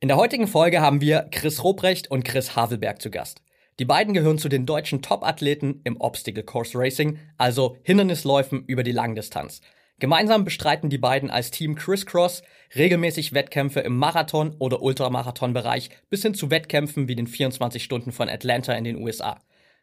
In der heutigen Folge haben wir Chris Robrecht und Chris Havelberg zu Gast. Die beiden gehören zu den deutschen Top-Athleten im Obstacle Course Racing, also Hindernisläufen über die Langdistanz. Gemeinsam bestreiten die beiden als Team Crisscross regelmäßig Wettkämpfe im Marathon- oder Ultramarathon-Bereich bis hin zu Wettkämpfen wie den 24 Stunden von Atlanta in den USA.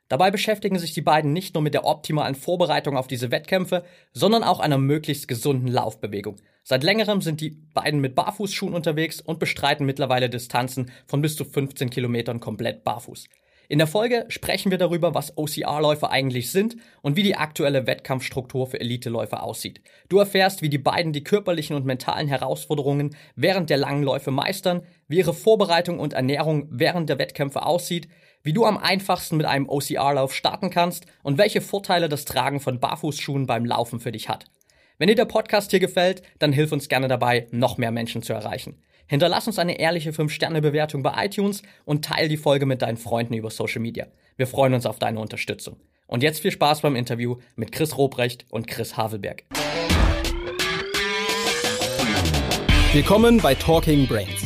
Dabei beschäftigen sich die beiden nicht nur mit der optimalen Vorbereitung auf diese Wettkämpfe, sondern auch einer möglichst gesunden Laufbewegung. Seit längerem sind die beiden mit Barfußschuhen unterwegs und bestreiten mittlerweile Distanzen von bis zu 15 Kilometern komplett barfuß. In der Folge sprechen wir darüber, was OCR-Läufer eigentlich sind und wie die aktuelle Wettkampfstruktur für Elite-Läufer aussieht. Du erfährst, wie die beiden die körperlichen und mentalen Herausforderungen während der langen Läufe meistern, wie ihre Vorbereitung und Ernährung während der Wettkämpfe aussieht, wie du am einfachsten mit einem OCR-Lauf starten kannst und welche Vorteile das Tragen von Barfußschuhen beim Laufen für dich hat. Wenn dir der Podcast hier gefällt, dann hilf uns gerne dabei, noch mehr Menschen zu erreichen. Hinterlass uns eine ehrliche 5-Sterne-Bewertung bei iTunes und teile die Folge mit deinen Freunden über Social Media. Wir freuen uns auf deine Unterstützung. Und jetzt viel Spaß beim Interview mit Chris Robrecht und Chris Havelberg. Willkommen bei Talking Brains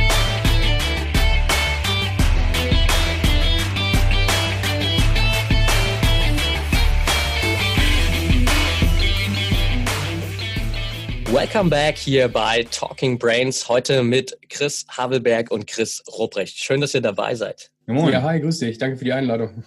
Welcome back hier bei Talking Brains. Heute mit Chris Havelberg und Chris Robrecht. Schön, dass ihr dabei seid. Moin. Ja, hi, grüß dich. Danke für die Einladung.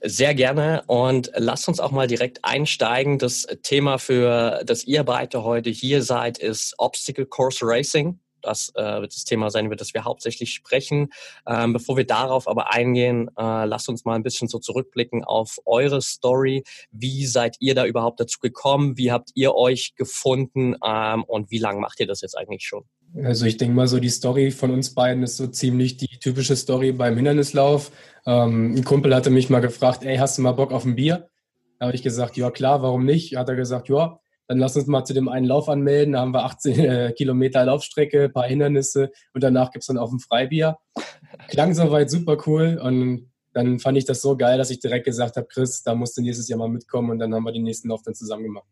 Sehr gerne. Und lasst uns auch mal direkt einsteigen. Das Thema, für das ihr beide heute hier seid, ist Obstacle Course Racing. Das äh, wird das Thema sein, über das wir hauptsächlich sprechen. Ähm, bevor wir darauf aber eingehen, äh, lasst uns mal ein bisschen so zurückblicken auf eure Story. Wie seid ihr da überhaupt dazu gekommen? Wie habt ihr euch gefunden? Ähm, und wie lange macht ihr das jetzt eigentlich schon? Also ich denke mal so, die Story von uns beiden ist so ziemlich die typische Story beim Hindernislauf. Ähm, ein Kumpel hatte mich mal gefragt, ey, hast du mal Bock auf ein Bier? Da habe ich gesagt, ja klar, warum nicht? Hat er gesagt, ja, dann lass uns mal zu dem einen Lauf anmelden. Da haben wir 18 äh, Kilometer Laufstrecke, ein paar Hindernisse und danach gibt es dann auch ein Freibier. Klang soweit super cool und dann fand ich das so geil, dass ich direkt gesagt habe, Chris, da musst du nächstes Jahr mal mitkommen und dann haben wir den nächsten Lauf dann zusammen gemacht.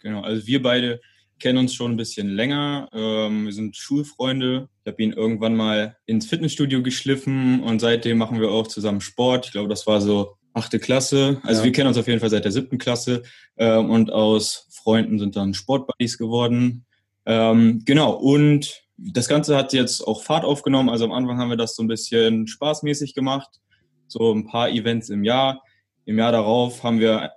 Genau, also wir beide kennen uns schon ein bisschen länger. Ähm, wir sind Schulfreunde. Ich habe ihn irgendwann mal ins Fitnessstudio geschliffen und seitdem machen wir auch zusammen Sport. Ich glaube, das war so achte Klasse. Also ja. wir kennen uns auf jeden Fall seit der siebten Klasse ähm, und aus Freunden sind dann Sportbuddies geworden. Ähm, genau, und das Ganze hat jetzt auch Fahrt aufgenommen. Also am Anfang haben wir das so ein bisschen spaßmäßig gemacht, so ein paar Events im Jahr. Im Jahr darauf haben wir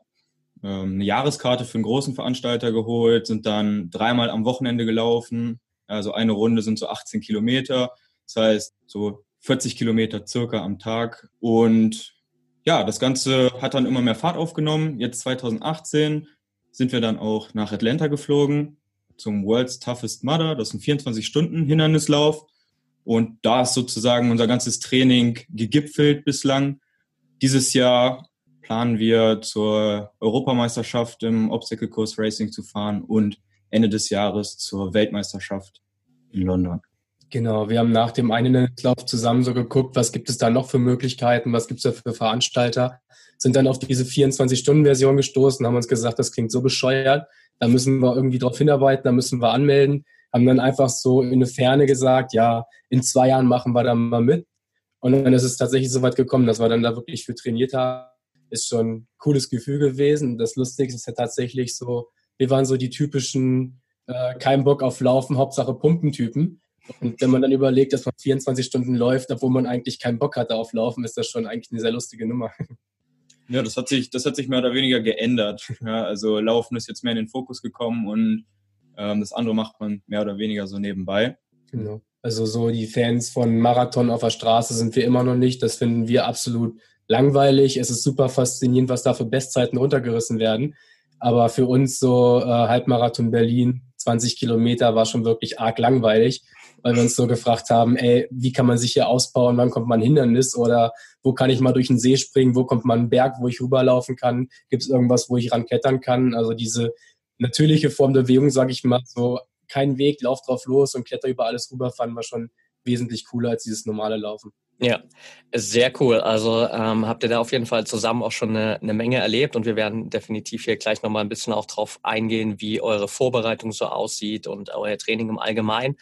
ähm, eine Jahreskarte für einen großen Veranstalter geholt, sind dann dreimal am Wochenende gelaufen. Also eine Runde sind so 18 Kilometer. Das heißt, so 40 Kilometer circa am Tag. Und ja, das Ganze hat dann immer mehr Fahrt aufgenommen. Jetzt 2018 sind wir dann auch nach Atlanta geflogen zum World's Toughest Mudder. Das ist ein 24-Stunden-Hindernislauf. Und da ist sozusagen unser ganzes Training gegipfelt bislang. Dieses Jahr planen wir zur Europameisterschaft im Obstacle Course Racing zu fahren und Ende des Jahres zur Weltmeisterschaft in London. Genau, wir haben nach dem Einlauf zusammen so geguckt, was gibt es da noch für Möglichkeiten, was gibt es da für Veranstalter, sind dann auf diese 24-Stunden-Version gestoßen, haben uns gesagt, das klingt so bescheuert, da müssen wir irgendwie drauf hinarbeiten, da müssen wir anmelden, haben dann einfach so in eine Ferne gesagt, ja, in zwei Jahren machen wir da mal mit. Und dann ist es tatsächlich so weit gekommen, dass wir dann da wirklich für trainiert haben. Ist schon ein cooles Gefühl gewesen. Das Lustige ist ja tatsächlich so, wir waren so die typischen, äh, kein Bock auf Laufen, Hauptsache Pumpentypen. Und wenn man dann überlegt, dass man 24 Stunden läuft, obwohl man eigentlich keinen Bock hatte auf Laufen, ist das schon eigentlich eine sehr lustige Nummer. Ja, das hat sich, das hat sich mehr oder weniger geändert. Ja, also Laufen ist jetzt mehr in den Fokus gekommen und ähm, das andere macht man mehr oder weniger so nebenbei. Genau. Also so die Fans von Marathon auf der Straße sind wir immer noch nicht. Das finden wir absolut langweilig. Es ist super faszinierend, was da für Bestzeiten runtergerissen werden. Aber für uns so äh, Halbmarathon Berlin, 20 Kilometer war schon wirklich arg langweilig weil wir uns so gefragt haben, ey, wie kann man sich hier ausbauen, wann kommt man Hindernis oder wo kann ich mal durch einen See springen, wo kommt man einen Berg, wo ich rüberlaufen kann, gibt es irgendwas, wo ich ranklettern kann. Also diese natürliche Form der Bewegung, sage ich mal, so kein Weg, lauf drauf los und kletter über alles rüber, fanden wir schon wesentlich cooler als dieses normale Laufen. Ja, sehr cool. Also ähm, habt ihr da auf jeden Fall zusammen auch schon eine, eine Menge erlebt und wir werden definitiv hier gleich nochmal ein bisschen auch drauf eingehen, wie eure Vorbereitung so aussieht und euer Training im Allgemeinen.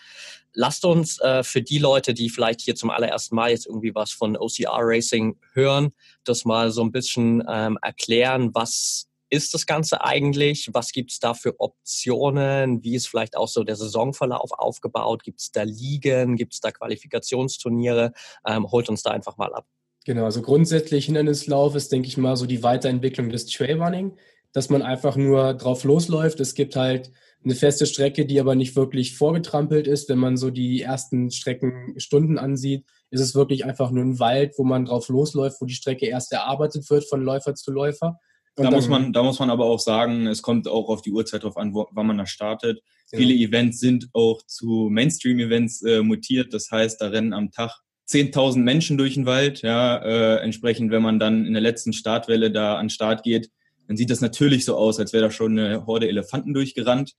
Lasst uns äh, für die Leute, die vielleicht hier zum allerersten Mal jetzt irgendwie was von OCR Racing hören, das mal so ein bisschen ähm, erklären, was ist das Ganze eigentlich? Was gibt es da für Optionen? Wie ist vielleicht auch so der Saisonverlauf aufgebaut? Gibt es da Ligen? Gibt es da Qualifikationsturniere? Ähm, holt uns da einfach mal ab. Genau, also grundsätzlich Hindernislauf ist, denke ich mal, so die Weiterentwicklung des Trailrunning, dass man einfach nur drauf losläuft. Es gibt halt eine feste Strecke, die aber nicht wirklich vorgetrampelt ist. Wenn man so die ersten Streckenstunden ansieht, ist es wirklich einfach nur ein Wald, wo man drauf losläuft, wo die Strecke erst erarbeitet wird von Läufer zu Läufer da muss man, da muss man aber auch sagen, es kommt auch auf die Uhrzeit drauf an, wo, wann man da startet. Ja. Viele Events sind auch zu Mainstream-Events äh, mutiert. Das heißt, da rennen am Tag 10.000 Menschen durch den Wald. Ja, äh, entsprechend, wenn man dann in der letzten Startwelle da an Start geht, dann sieht das natürlich so aus, als wäre da schon eine Horde Elefanten durchgerannt.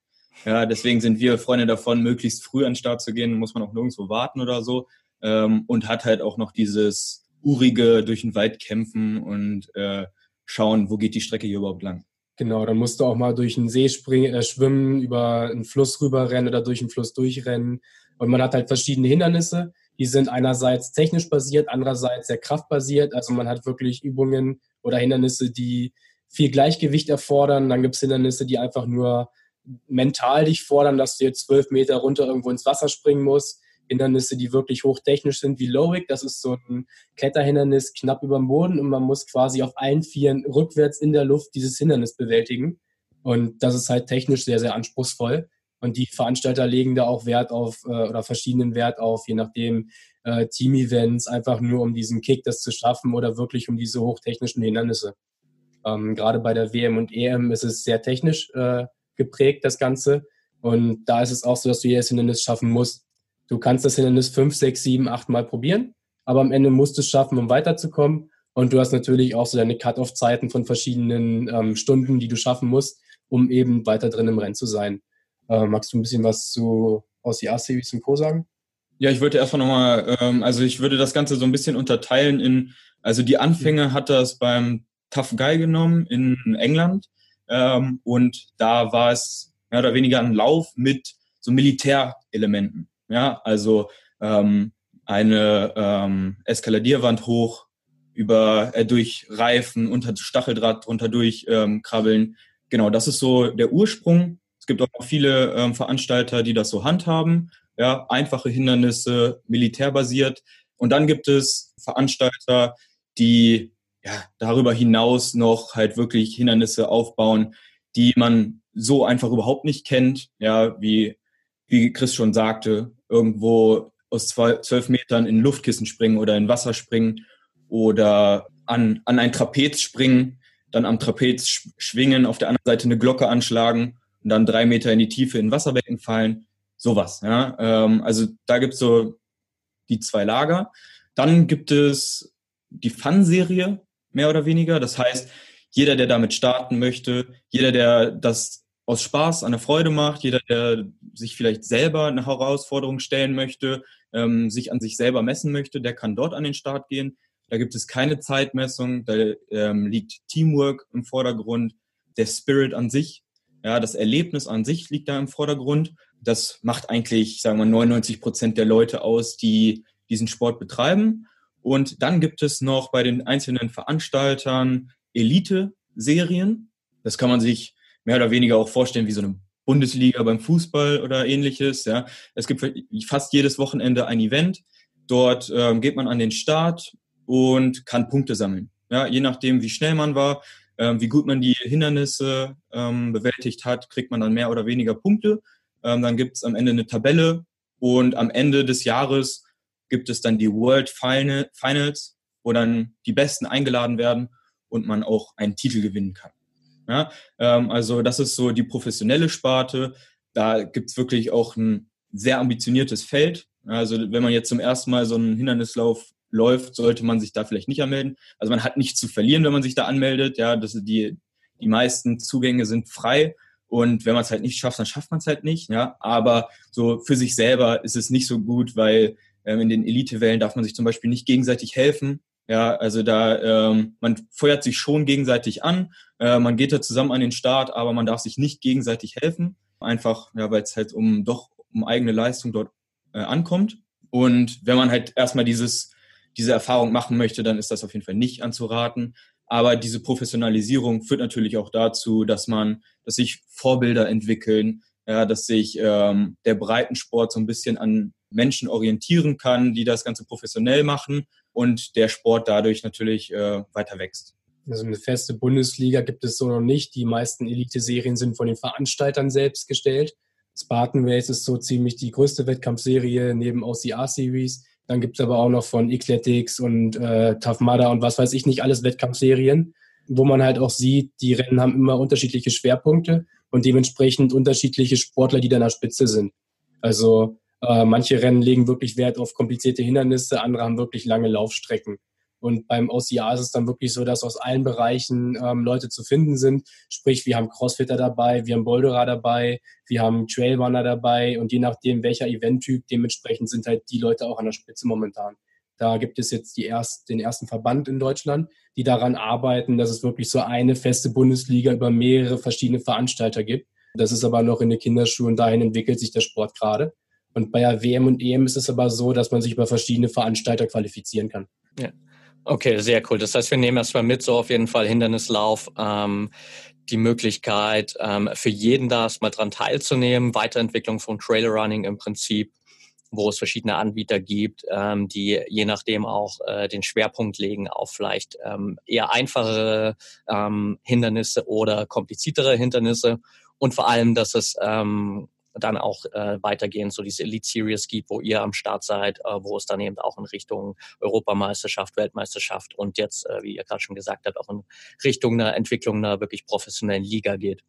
Ja, deswegen sind wir Freunde davon, möglichst früh an Start zu gehen. Muss man auch nirgendwo warten oder so. Ähm, und hat halt auch noch dieses urige durch den Wald kämpfen und äh, schauen, wo geht die Strecke hier überhaupt lang. Genau, dann musst du auch mal durch einen See springen, äh, schwimmen, über einen Fluss rüberrennen oder durch einen Fluss durchrennen. Und man hat halt verschiedene Hindernisse. Die sind einerseits technisch basiert, andererseits sehr kraftbasiert. Also man hat wirklich Übungen oder Hindernisse, die viel Gleichgewicht erfordern. Dann gibt es Hindernisse, die einfach nur mental dich fordern, dass du jetzt zwölf Meter runter irgendwo ins Wasser springen musst. Hindernisse, die wirklich hochtechnisch sind, wie Lowick. Das ist so ein Kletterhindernis knapp über dem Boden und man muss quasi auf allen Vieren rückwärts in der Luft dieses Hindernis bewältigen. Und das ist halt technisch sehr, sehr anspruchsvoll. Und die Veranstalter legen da auch Wert auf äh, oder verschiedenen Wert auf, je nachdem äh, Team-Events, einfach nur um diesen Kick das zu schaffen oder wirklich um diese hochtechnischen Hindernisse. Ähm, gerade bei der WM und EM ist es sehr technisch äh, geprägt, das Ganze. Und da ist es auch so, dass du jedes Hindernis schaffen musst. Du kannst das Hindernis fünf, sechs, sieben, acht Mal probieren, aber am Ende musst du es schaffen, um weiterzukommen. Und du hast natürlich auch so deine Cut-off-Zeiten von verschiedenen ähm, Stunden, die du schaffen musst, um eben weiter drin im Rennen zu sein. Äh, magst du ein bisschen was zu aus die A-Series und Co. sagen? Ja, ich wollte erstmal nochmal, ähm, also ich würde das Ganze so ein bisschen unterteilen in, also die Anfänge hat das beim Tough Guy genommen in England ähm, und da war es mehr oder weniger ein Lauf mit so Militärelementen. Ja, also ähm, eine ähm, Eskaladierwand hoch, über äh, durch Reifen, unter Stacheldraht drunter durch ähm, krabbeln. Genau, das ist so der Ursprung. Es gibt auch viele ähm, Veranstalter, die das so handhaben. Ja, einfache Hindernisse, militärbasiert. Und dann gibt es Veranstalter, die ja, darüber hinaus noch halt wirklich Hindernisse aufbauen, die man so einfach überhaupt nicht kennt, ja, wie, wie Chris schon sagte, irgendwo aus zwölf Metern in Luftkissen springen oder in Wasser springen oder an, an ein Trapez springen, dann am Trapez schwingen, auf der anderen Seite eine Glocke anschlagen und dann drei Meter in die Tiefe in Wasserbecken fallen. Sowas. Ja? Ähm, also da gibt es so die zwei Lager. Dann gibt es die Fun-Serie, mehr oder weniger. Das heißt, jeder, der damit starten möchte, jeder, der das aus Spaß, an der Freude macht, jeder, der sich vielleicht selber eine Herausforderung stellen möchte, ähm, sich an sich selber messen möchte, der kann dort an den Start gehen. Da gibt es keine Zeitmessung, da ähm, liegt Teamwork im Vordergrund, der Spirit an sich, ja, das Erlebnis an sich liegt da im Vordergrund. Das macht eigentlich, sagen wir, 99 Prozent der Leute aus, die diesen Sport betreiben. Und dann gibt es noch bei den einzelnen Veranstaltern Elite-Serien. Das kann man sich mehr oder weniger auch vorstellen wie so eine Bundesliga beim Fußball oder ähnliches. Ja. Es gibt fast jedes Wochenende ein Event. Dort ähm, geht man an den Start und kann Punkte sammeln. Ja, je nachdem, wie schnell man war, ähm, wie gut man die Hindernisse ähm, bewältigt hat, kriegt man dann mehr oder weniger Punkte. Ähm, dann gibt es am Ende eine Tabelle und am Ende des Jahres gibt es dann die World Final, Finals, wo dann die Besten eingeladen werden und man auch einen Titel gewinnen kann. Ja, ähm, also das ist so die professionelle Sparte. Da gibt's wirklich auch ein sehr ambitioniertes Feld. Also wenn man jetzt zum ersten Mal so einen Hindernislauf läuft, sollte man sich da vielleicht nicht anmelden. Also man hat nichts zu verlieren, wenn man sich da anmeldet. Ja, das die die meisten Zugänge sind frei und wenn man es halt nicht schafft, dann schafft man es halt nicht. Ja, aber so für sich selber ist es nicht so gut, weil Ähm, in den Elitewellen darf man sich zum Beispiel nicht gegenseitig helfen. Ja, also da ähm, man feuert sich schon gegenseitig an, äh, man geht da zusammen an den Start, aber man darf sich nicht gegenseitig helfen. Einfach, ja, weil es halt um doch um eigene Leistung dort äh, ankommt. Und wenn man halt erstmal dieses, diese Erfahrung machen möchte, dann ist das auf jeden Fall nicht anzuraten. Aber diese Professionalisierung führt natürlich auch dazu, dass man, dass sich Vorbilder entwickeln, ja, dass sich ähm, der Breitensport so ein bisschen an Menschen orientieren kann, die das Ganze professionell machen und der Sport dadurch natürlich äh, weiter wächst. Also eine feste Bundesliga gibt es so noch nicht. Die meisten Elite-Serien sind von den Veranstaltern selbst gestellt. Spartan Race ist so ziemlich die größte Wettkampfserie neben OCR Series. Dann gibt es aber auch noch von Ecletics und äh, Tough Mudder und was weiß ich nicht, alles Wettkampfserien, wo man halt auch sieht, die Rennen haben immer unterschiedliche Schwerpunkte und dementsprechend unterschiedliche Sportler, die da in der Spitze sind. Also äh, manche Rennen legen wirklich Wert auf komplizierte Hindernisse, andere haben wirklich lange Laufstrecken. Und beim OCR ist es dann wirklich so, dass aus allen Bereichen ähm, Leute zu finden sind. Sprich, wir haben Crossfitter dabei, wir haben Boulderer dabei, wir haben Trailrunner dabei und je nachdem, welcher Eventtyp, dementsprechend sind halt die Leute auch an der Spitze momentan. Da gibt es jetzt die erst, den ersten Verband in Deutschland, die daran arbeiten, dass es wirklich so eine feste Bundesliga über mehrere verschiedene Veranstalter gibt. Das ist aber noch in den Kinderschuhen, dahin entwickelt sich der Sport gerade. Und bei der WM und EM ist es aber so, dass man sich über verschiedene Veranstalter qualifizieren kann. Ja. Okay, sehr cool. Das heißt, wir nehmen erstmal mit, so auf jeden Fall Hindernislauf, ähm, die Möglichkeit ähm, für jeden da erstmal dran teilzunehmen, Weiterentwicklung von Trailrunning im Prinzip, wo es verschiedene Anbieter gibt, ähm, die je nachdem auch äh, den Schwerpunkt legen auf vielleicht ähm, eher einfachere ähm, Hindernisse oder kompliziertere Hindernisse und vor allem, dass es ähm, dann auch äh, weitergehend so diese Elite Series gibt, wo ihr am Start seid, äh, wo es dann eben auch in Richtung Europameisterschaft, Weltmeisterschaft und jetzt, äh, wie ihr gerade schon gesagt habt, auch in Richtung einer Entwicklung einer wirklich professionellen Liga geht.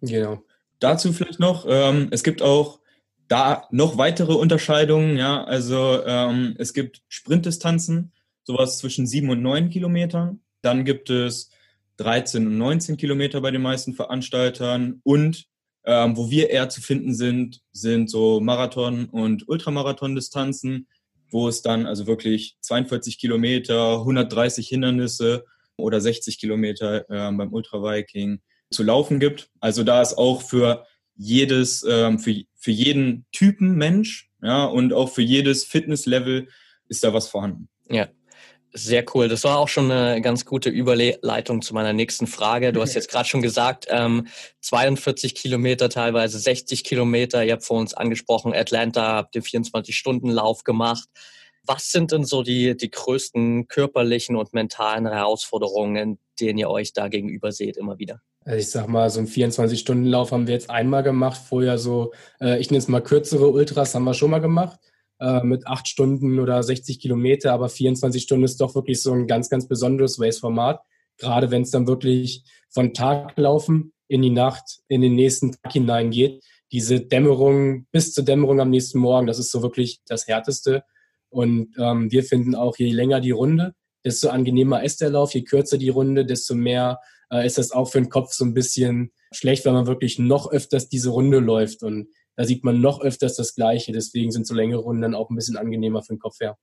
Genau. Dazu vielleicht noch, ähm, es gibt auch da noch weitere Unterscheidungen, ja, also ähm, es gibt Sprintdistanzen, sowas zwischen sieben und neun Kilometern. Dann gibt es 13 und 19 Kilometer bei den meisten Veranstaltern und ähm, wo wir eher zu finden sind, sind so Marathon- und Ultramarathon-Distanzen, wo es dann also wirklich 42 Kilometer, 130 Hindernisse oder 60 Kilometer äh, beim Ultra-Viking zu laufen gibt. Also da ist auch für jedes, ähm, für, für jeden Typen Mensch, ja, und auch für jedes Fitnesslevel ist da was vorhanden. Ja, sehr cool. Das war auch schon eine ganz gute Überleitung zu meiner nächsten Frage. Du hast jetzt gerade schon gesagt, ähm, 42 Kilometer, teilweise 60 Kilometer. Ihr habt vor uns angesprochen, Atlanta, habt den 24-Stunden-Lauf gemacht. Was sind denn so die, die größten körperlichen und mentalen Herausforderungen, denen ihr euch da gegenüber seht immer wieder? Also ich sag mal, so einen 24-Stunden-Lauf haben wir jetzt einmal gemacht. Vorher so, äh, ich nenne es mal kürzere Ultras, haben wir schon mal gemacht äh, mit acht Stunden oder 60 Kilometer, aber 24 Stunden ist doch wirklich so ein ganz, ganz besonderes Race-Format. Gerade wenn es dann wirklich von Tag laufen in die Nacht, in den nächsten Tag hineingeht. Diese Dämmerung bis zur Dämmerung am nächsten Morgen, das ist so wirklich das Härteste. Und ähm, wir finden auch, je länger die Runde, desto angenehmer ist der Lauf. Je kürzer die Runde, desto mehr äh, ist das auch für den Kopf so ein bisschen schlecht, weil man wirklich noch öfters diese Runde läuft. Und da sieht man noch öfters das Gleiche. Deswegen sind so längere Runden dann auch ein bisschen angenehmer für den Kopf her.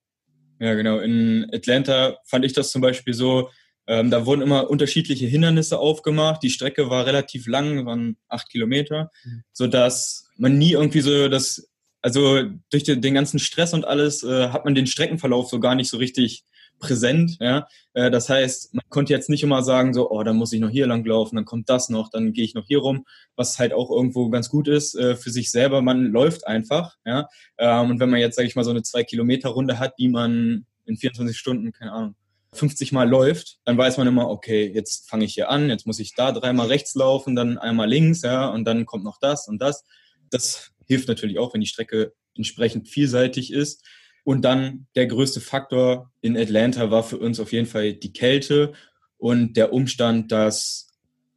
Ja, genau. In Atlanta fand ich das zum Beispiel so, ähm, da wurden immer unterschiedliche Hindernisse aufgemacht. Die Strecke war relativ lang, waren acht Kilometer, mhm. sodass man nie irgendwie so das, also durch den, den ganzen Stress und alles äh, hat man den Streckenverlauf so gar nicht so richtig präsent. Ja? Äh, das heißt, man konnte jetzt nicht immer sagen, so, oh, dann muss ich noch hier lang laufen, dann kommt das noch, dann gehe ich noch hier rum, was halt auch irgendwo ganz gut ist äh, für sich selber. Man läuft einfach. Ja? Ähm, und wenn man jetzt, sage ich mal, so eine Zwei-Kilometer-Runde hat, die man in 24 Stunden, keine Ahnung, 50 Mal läuft, dann weiß man immer, okay, jetzt fange ich hier an, jetzt muss ich da dreimal rechts laufen, dann einmal links, ja, und dann kommt noch das und das. Das hilft natürlich auch, wenn die Strecke entsprechend vielseitig ist. Und dann der größte Faktor in Atlanta war für uns auf jeden Fall die Kälte und der Umstand, dass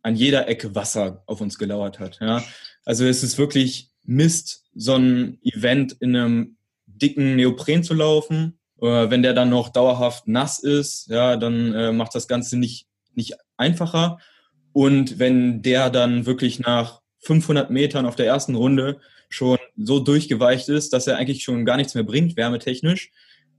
an jeder Ecke Wasser auf uns gelauert hat. Ja. Also es ist wirklich Mist, so ein Event in einem dicken Neopren zu laufen. Äh, wenn der dann noch dauerhaft nass ist, ja, dann äh, macht das Ganze nicht, nicht einfacher. Und wenn der dann wirklich nach 500 Metern auf der ersten Runde schon so durchgeweicht ist, dass er eigentlich schon gar nichts mehr bringt, wärmetechnisch.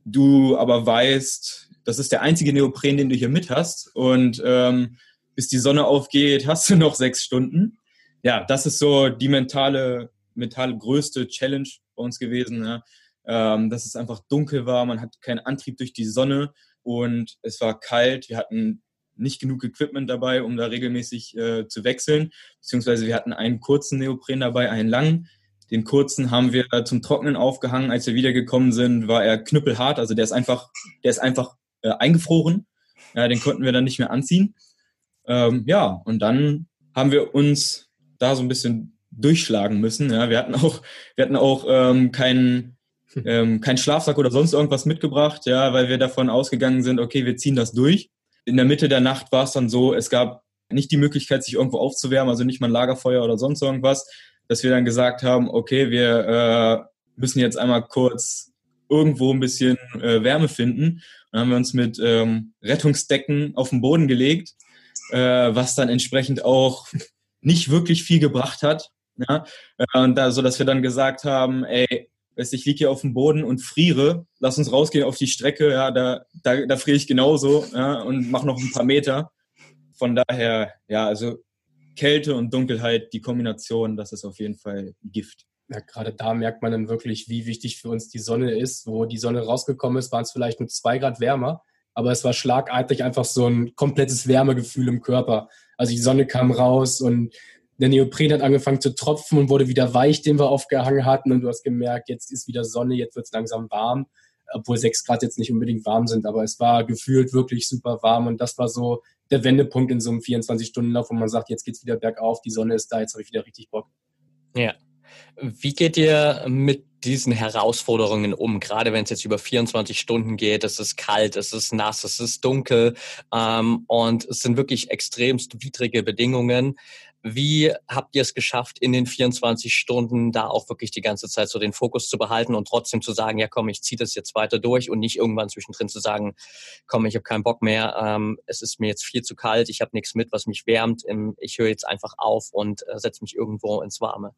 Du aber weißt, das ist der einzige Neopren, den du hier mit hast. Und ähm, bis die Sonne aufgeht, hast du noch sechs Stunden. Ja, das ist so die mentale, mentale größte Challenge bei uns gewesen. Ja. Ähm, dass es einfach dunkel war, man hat keinen Antrieb durch die Sonne und es war kalt. Wir hatten nicht genug Equipment dabei, um da regelmäßig äh, zu wechseln. Beziehungsweise wir hatten einen kurzen Neopren dabei, einen langen. Den kurzen haben wir zum Trocknen aufgehangen. Als wir wiedergekommen sind, war er knüppelhart. Also der ist einfach, der ist einfach äh, eingefroren. Ja, den konnten wir dann nicht mehr anziehen. Ähm, ja, und dann haben wir uns da so ein bisschen durchschlagen müssen. Ja, wir hatten auch, wir hatten auch ähm, keinen ähm, kein Schlafsack oder sonst irgendwas mitgebracht, ja, weil wir davon ausgegangen sind, okay, wir ziehen das durch. In der Mitte der Nacht war es dann so, es gab nicht die Möglichkeit, sich irgendwo aufzuwärmen, also nicht mal ein Lagerfeuer oder sonst irgendwas, dass wir dann gesagt haben, okay, wir äh, müssen jetzt einmal kurz irgendwo ein bisschen äh, Wärme finden. Dann haben wir uns mit ähm, Rettungsdecken auf den Boden gelegt, äh, was dann entsprechend auch nicht wirklich viel gebracht hat. Ja? Äh, und da, so dass wir dann gesagt haben, ey, ich liege hier auf dem Boden und friere, lass uns rausgehen auf die Strecke, ja, da, da, da friere ich genauso ja, und mache noch ein paar Meter. Von daher, ja, also Kälte und Dunkelheit, die Kombination, das ist auf jeden Fall Gift. Ja, gerade da merkt man dann wirklich, wie wichtig für uns die Sonne ist. Wo die Sonne rausgekommen ist, waren es vielleicht nur zwei Grad wärmer, aber es war schlagartig einfach so ein komplettes Wärmegefühl im Körper. Also die Sonne kam raus und der Neopren hat angefangen zu tropfen und wurde wieder weich, den wir aufgehangen hatten. Und du hast gemerkt, jetzt ist wieder Sonne, jetzt wird es langsam warm. Obwohl sechs Grad jetzt nicht unbedingt warm sind, aber es war gefühlt wirklich super warm. Und das war so der Wendepunkt in so einem 24-Stunden-Lauf, wo man sagt, jetzt geht's wieder bergauf, die Sonne ist da, jetzt habe ich wieder richtig Bock. Ja. Wie geht ihr mit diesen Herausforderungen um? Gerade wenn es jetzt über 24 Stunden geht, es ist kalt, es ist nass, es ist dunkel ähm, und es sind wirklich extremst widrige Bedingungen. Wie habt ihr es geschafft, in den 24 Stunden da auch wirklich die ganze Zeit so den Fokus zu behalten und trotzdem zu sagen, ja komm, ich ziehe das jetzt weiter durch und nicht irgendwann zwischendrin zu sagen, komm, ich habe keinen Bock mehr, ähm, es ist mir jetzt viel zu kalt, ich habe nichts mit, was mich wärmt, ähm, ich höre jetzt einfach auf und äh, setze mich irgendwo ins Warme.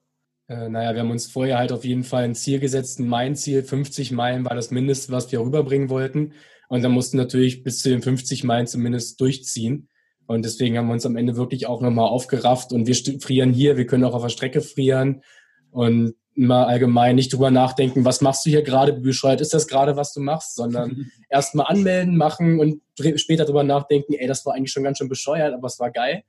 Äh, naja, wir haben uns vorher halt auf jeden Fall ein Ziel gesetzt, ein Main-Ziel, 50 Meilen war das Mindeste, was wir rüberbringen wollten. Und dann mussten natürlich bis zu den 50 Meilen zumindest durchziehen. Und deswegen haben wir uns am Ende wirklich auch nochmal aufgerafft und wir frieren hier, wir können auch auf der Strecke frieren und mal allgemein nicht drüber nachdenken, was machst du hier gerade, bescheuert ist das gerade, was du machst, sondern erstmal anmelden, machen und später drüber nachdenken, ey, das war eigentlich schon ganz schön bescheuert, aber es war geil.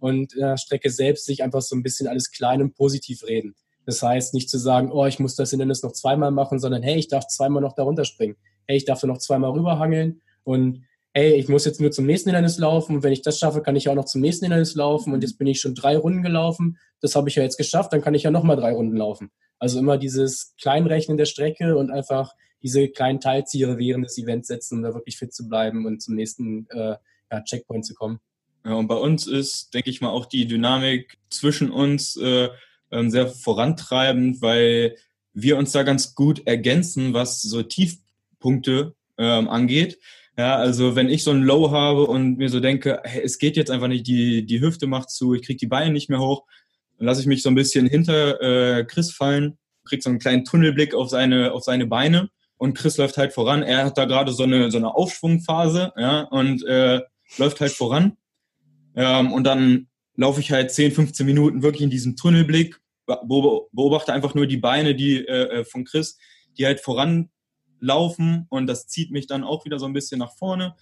Und in der Strecke selbst sich einfach so ein bisschen alles klein und positiv reden. Das heißt, nicht zu sagen, oh, ich muss das Hindernis noch zweimal machen, sondern hey, ich darf zweimal noch darunter springen. Hey, ich darf da noch zweimal rüberhangeln und ey, ich muss jetzt nur zum nächsten Hindernis laufen und wenn ich das schaffe, kann ich auch noch zum nächsten Hindernis laufen und jetzt bin ich schon drei Runden gelaufen, das habe ich ja jetzt geschafft, dann kann ich ja nochmal drei Runden laufen. Also immer dieses Kleinrechnen der Strecke und einfach diese kleinen Teilziele während des Events setzen, um da wirklich fit zu bleiben und zum nächsten äh, ja, Checkpoint zu kommen. Ja, und bei uns ist, denke ich mal, auch die Dynamik zwischen uns äh, ähm, sehr vorantreibend, weil wir uns da ganz gut ergänzen, was so Tiefpunkte ähm, angeht. Ja, also wenn ich so ein Low habe und mir so denke, hey, es geht jetzt einfach nicht, die, die Hüfte macht zu, ich krieg die Beine nicht mehr hoch, dann lasse ich mich so ein bisschen hinter äh, Chris fallen, krieg so einen kleinen Tunnelblick auf seine, auf seine Beine und Chris läuft halt voran. Er hat da gerade so eine, so eine Aufschwungphase, ja, und äh, läuft halt voran. Ähm, und dann laufe ich halt 10, 15 Minuten wirklich in diesem Tunnelblick, beobachte einfach nur die Beine, die äh, äh von Chris, die halt voran laufen und das zieht mich dann auch wieder so ein bisschen nach vorne,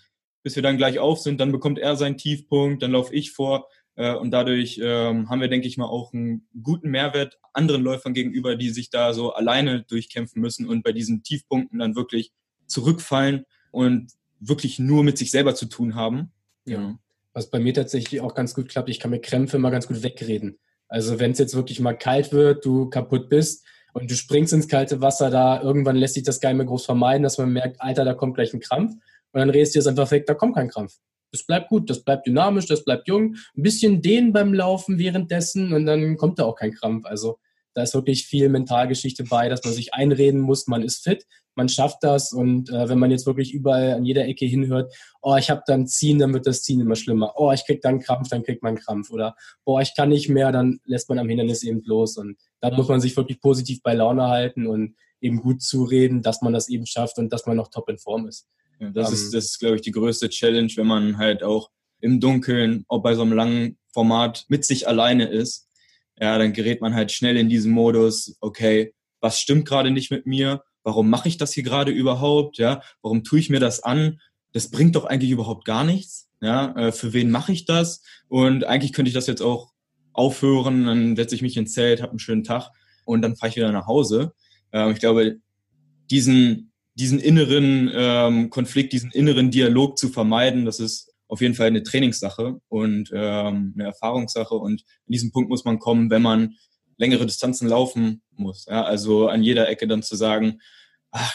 bis wir dann gleich auf sind. Dann bekommt er seinen Tiefpunkt, dann laufe ich vor äh, und dadurch ähm, haben wir, denke ich mal, auch einen guten Mehrwert anderen Läufern gegenüber, die sich da so alleine durchkämpfen müssen und bei diesen Tiefpunkten dann wirklich zurückfallen und wirklich nur mit sich selber zu tun haben. Ja. Was bei mir tatsächlich auch ganz gut klappt, ich kann mir Krämpfe immer ganz gut wegreden. Also wenn es jetzt wirklich mal kalt wird, du kaputt bist, und du springst ins kalte Wasser, da irgendwann lässt sich das gar groß vermeiden, dass man merkt, Alter, da kommt gleich ein Krampf. Und dann redest du es einfach weg, da kommt kein Krampf. Das bleibt gut, das bleibt dynamisch, das bleibt jung. Ein bisschen dehnen beim Laufen währenddessen und dann kommt da auch kein Krampf. Also Da ist wirklich viel Mentalgeschichte bei, dass man sich einreden muss, man ist fit, man schafft das und äh, wenn man jetzt wirklich überall an jeder Ecke hinhört, oh, ich habe dann Ziehen, dann wird das Ziehen immer schlimmer. Oh, ich krieg dann Krampf, dann kriegt man Krampf oder boah, ich kann nicht mehr, dann lässt man am Hindernis eben los und da muss man sich wirklich positiv bei Laune halten und eben gut zureden, dass man das eben schafft und dass man noch top in Form ist. Ja, das, um, ist, ähm, das ist, glaube ich, die größte Challenge, wenn man halt auch im Dunkeln, auch bei so einem langen Format mit sich alleine ist, ja, dann gerät man halt schnell in diesen Modus, okay, was stimmt gerade nicht mit mir? Warum mache ich das hier gerade überhaupt? Ja, warum tue ich mir das an? Das bringt doch eigentlich überhaupt gar nichts. Ja, äh, für wen mache ich das? Und eigentlich könnte ich das jetzt auch aufhören, dann setze ich mich ins Zelt, habe einen schönen Tag und dann fahre ich wieder nach Hause. Ähm, ich glaube, diesen, diesen inneren ähm, Konflikt, diesen inneren Dialog zu vermeiden, das ist auf jeden Fall eine Trainingssache und ähm, eine Erfahrungssache. Und in diesem Punkt muss man kommen, wenn man längere Distanzen laufen muss. Ja? Also an jeder Ecke dann zu sagen, ach,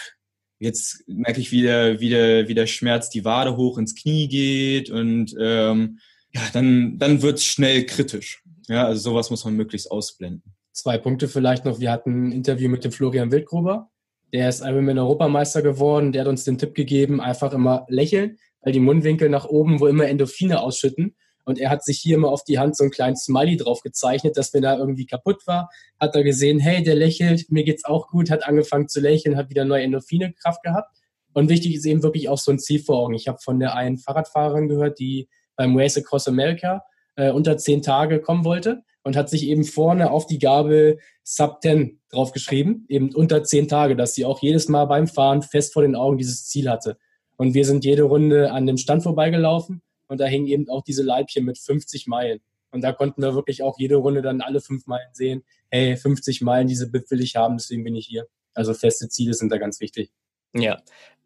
jetzt merke ich wieder, wieder, wie der Schmerz die Wade hoch ins Knie geht und ähm, ja, dann, dann wird es schnell kritisch. Ja, also sowas muss man möglichst ausblenden. Zwei Punkte vielleicht noch. Wir hatten ein Interview mit dem Florian Wildgruber. Der ist Ironman Europameister geworden. Der hat uns den Tipp gegeben, einfach immer lächeln weil die Mundwinkel nach oben, wo immer Endorphine ausschütten. Und er hat sich hier immer auf die Hand so einen kleinen Smiley drauf gezeichnet, dass wenn er irgendwie kaputt war, hat er gesehen, hey, der lächelt, mir geht's auch gut, hat angefangen zu lächeln, hat wieder neue Endorphine Kraft gehabt. Und wichtig ist eben wirklich auch so ein Ziel vor Augen. Ich habe von der einen Fahrradfahrerin gehört, die beim Race Across America äh, unter zehn Tage kommen wollte und hat sich eben vorne auf die Gabel Sub 10 draufgeschrieben, eben unter zehn Tage, dass sie auch jedes Mal beim Fahren fest vor den Augen dieses Ziel hatte. Und wir sind jede Runde an dem Stand vorbeigelaufen und da hingen eben auch diese Leibchen mit 50 Meilen. Und da konnten wir wirklich auch jede Runde dann alle fünf Meilen sehen, hey, 50 Meilen, diese BIP will ich haben, deswegen bin ich hier. Also feste Ziele sind da ganz wichtig. Ja,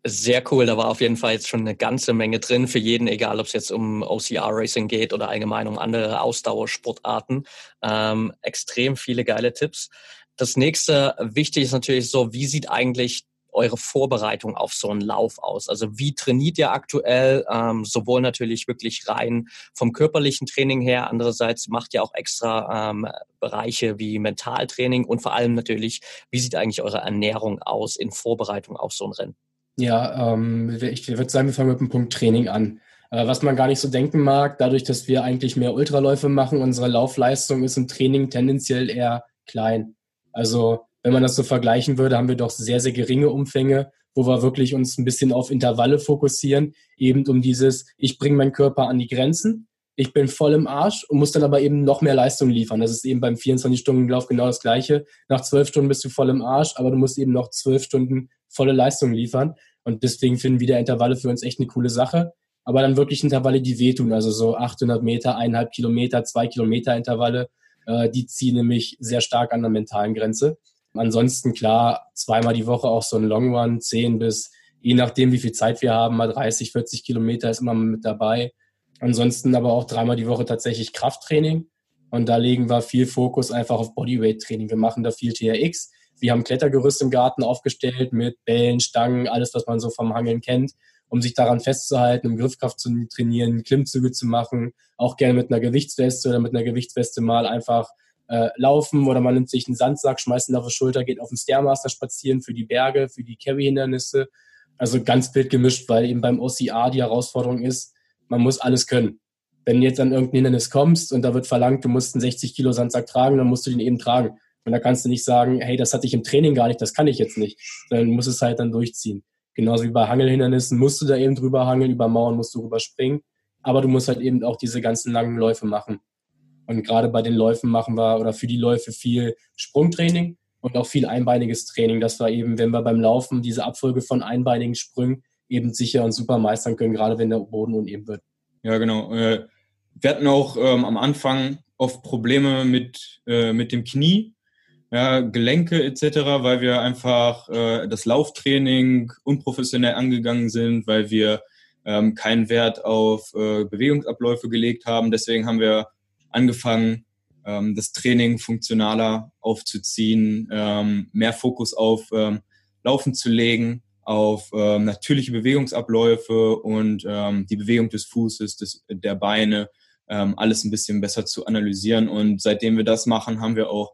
sehr cool. Da war auf jeden Fall jetzt schon eine ganze Menge drin für jeden, egal ob es jetzt um OCR Racing geht oder allgemein um andere Ausdauersportarten. Ähm, extrem viele geile Tipps. Das nächste wichtig ist natürlich so, wie sieht eigentlich eure Vorbereitung auf so einen Lauf aus? Also wie trainiert ihr aktuell? Ähm, sowohl natürlich wirklich rein vom körperlichen Training her, andererseits macht ihr auch extra ähm, Bereiche wie Mentaltraining und vor allem natürlich, wie sieht eigentlich eure Ernährung aus in Vorbereitung auf so ein Rennen? Ja, ähm, ich würde sagen, wir fangen mit dem Punkt Training an. Äh, was man gar nicht so denken mag, dadurch, dass wir eigentlich mehr Ultraläufe machen, unsere Laufleistung ist im Training tendenziell eher klein. Also wenn man das so vergleichen würde, haben wir doch sehr, sehr geringe Umfänge, wo wir wirklich uns ein bisschen auf Intervalle fokussieren, eben um dieses, ich bringe meinen Körper an die Grenzen, ich bin voll im Arsch und muss dann aber eben noch mehr Leistung liefern. Das ist eben beim 24-Stunden-Lauf genau das Gleiche. Nach zwölf Stunden bist du voll im Arsch, aber du musst eben noch zwölf Stunden volle Leistung liefern. Und deswegen finden wieder Intervalle für uns echt eine coole Sache. Aber dann wirklich Intervalle, die wehtun, also so 800 Meter, eineinhalb Kilometer, zwei Kilometer Intervalle, äh, die ziehen nämlich sehr stark an der mentalen Grenze. Ansonsten klar, zweimal die Woche auch so ein Long Run, 10 bis, je nachdem wie viel Zeit wir haben, mal 30, 40 Kilometer ist immer mit dabei. Ansonsten aber auch dreimal die Woche tatsächlich Krafttraining. Und da legen wir viel Fokus einfach auf Bodyweight-Training. Wir machen da viel TRX. Wir haben Klettergerüst im Garten aufgestellt mit Bällen, Stangen, alles, was man so vom Hangeln kennt, um sich daran festzuhalten, um Griffkraft zu trainieren, Klimmzüge zu machen, auch gerne mit einer Gewichtsweste oder mit einer Gewichtsweste mal einfach äh, laufen oder man nimmt sich einen Sandsack, schmeißt ihn auf die Schulter, geht auf den Stairmaster spazieren für die Berge, für die Carry-Hindernisse. Also ganz wild gemischt, weil eben beim OCR die Herausforderung ist, man muss alles können. Wenn jetzt an irgendein Hindernis kommst und da wird verlangt, du musst einen 60 Kilo Sandsack tragen, dann musst du den eben tragen. Und da kannst du nicht sagen, hey, das hatte ich im Training gar nicht, das kann ich jetzt nicht. Sondern du musst es halt dann durchziehen. Genauso wie bei Hangelhindernissen musst du da eben drüber hangeln, über Mauern musst du drüber springen. Aber du musst halt eben auch diese ganzen langen Läufe machen. Und gerade bei den Läufen machen wir oder für die Läufe viel Sprungtraining und auch viel einbeiniges Training, dass wir eben, wenn wir beim Laufen diese Abfolge von einbeinigen Sprüngen eben sicher und super meistern können, gerade wenn der Boden uneben wird. Ja, genau. Äh, wir hatten auch ähm, am Anfang oft Probleme mit, äh, mit dem Knie, ja, Gelenke etc., weil wir einfach äh, das Lauftraining unprofessionell angegangen sind, weil wir ähm, keinen Wert auf äh, Bewegungsabläufe gelegt haben. Deswegen haben wir angefangen, ähm, das Training funktionaler aufzuziehen, ähm, mehr Fokus auf ähm, Laufen zu legen, auf ähm, natürliche Bewegungsabläufe und ähm, die Bewegung des Fußes, des, der Beine, ähm, alles ein bisschen besser zu analysieren. Und seitdem wir das machen, haben wir auch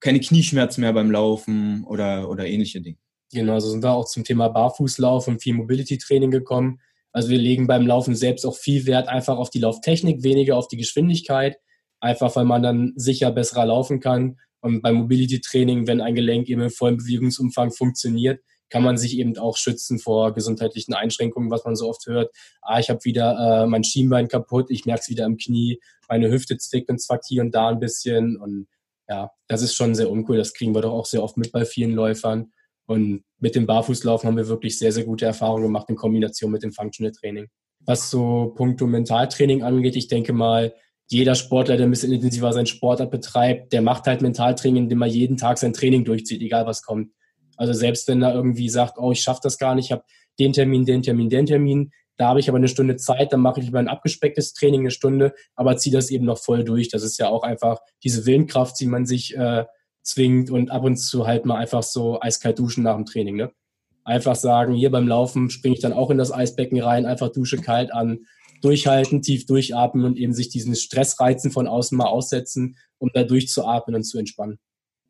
keine Knieschmerzen mehr beim Laufen oder, oder ähnliche Dinge. Genau, so sind wir auch zum Thema Barfußlauf und viel Mobility-Training gekommen. Also wir legen beim Laufen selbst auch viel Wert einfach auf die Lauftechnik, weniger auf die Geschwindigkeit, einfach weil man dann sicher besserer laufen kann. Und beim Mobility-Training, wenn ein Gelenk eben im vollen Bewegungsumfang funktioniert, kann man sich eben auch schützen vor gesundheitlichen Einschränkungen, was man so oft hört. Ah, ich habe wieder äh, mein Schienbein kaputt, ich merke es wieder im Knie, meine Hüfte zwickt und zwackt hier und da ein bisschen. Und ja, das ist schon sehr uncool. Das kriegen wir doch auch sehr oft mit bei vielen Läufern. Und mit dem Barfußlaufen haben wir wirklich sehr, sehr gute Erfahrungen gemacht in Kombination mit dem Functional Training. Was so puncto Mentaltraining angeht, ich denke mal, jeder Sportler, der ein bisschen intensiver seinen Sportart betreibt, der macht halt Mentaltraining, indem er jeden Tag sein Training durchzieht, egal was kommt. Also selbst wenn er irgendwie sagt, oh, ich schaffe das gar nicht, ich habe den Termin, den Termin, den Termin, da habe ich aber eine Stunde Zeit, dann mache ich lieber ein abgespecktes Training eine Stunde, aber ziehe das eben noch voll durch. Das ist ja auch einfach diese Willenskraft, die man sich äh, zwingt und ab und zu halt mal einfach so eiskalt duschen nach dem Training. Ne? Einfach sagen, hier beim Laufen springe ich dann auch in das Eisbecken rein, einfach Dusche kalt an, durchhalten, tief durchatmen und eben sich diesen Stressreizen von außen mal aussetzen, um da durchzuatmen und zu entspannen.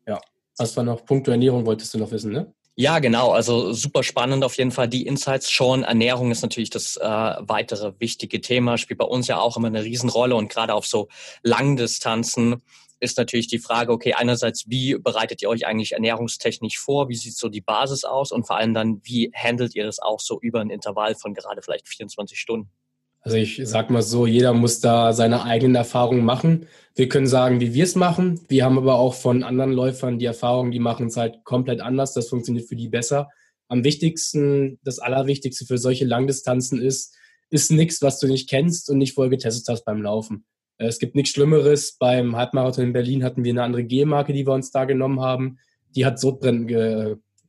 Ja. Was war noch? Punkto Ernährung wolltest du noch wissen, ne? Ja, genau. Also super spannend auf jeden Fall die Insights schon. Ernährung ist natürlich das äh, weitere wichtige Thema, spielt bei uns ja auch immer eine Riesenrolle und gerade auf so Langdistanzen ist natürlich die Frage, okay, einerseits, wie bereitet ihr euch eigentlich ernährungstechnisch vor? Wie sieht so die Basis aus? Und vor allem dann, wie handelt ihr das auch so über ein Intervall von gerade vielleicht 24 Stunden? Also ich sag mal so, jeder muss da seine eigenen Erfahrungen machen. Wir können sagen, wie wir es machen. Wir haben aber auch von anderen Läufern die Erfahrung, die machen es halt komplett anders. Das funktioniert für die besser. Am wichtigsten, das Allerwichtigste für solche Langdistanzen ist, ist nichts, was du nicht kennst und nicht vorher getestet hast beim Laufen. Äh, es gibt nichts Schlimmeres. Beim Halbmarathon in Berlin hatten wir eine andere G-Marke, die wir uns da genommen haben. Die hat Sodbrennen,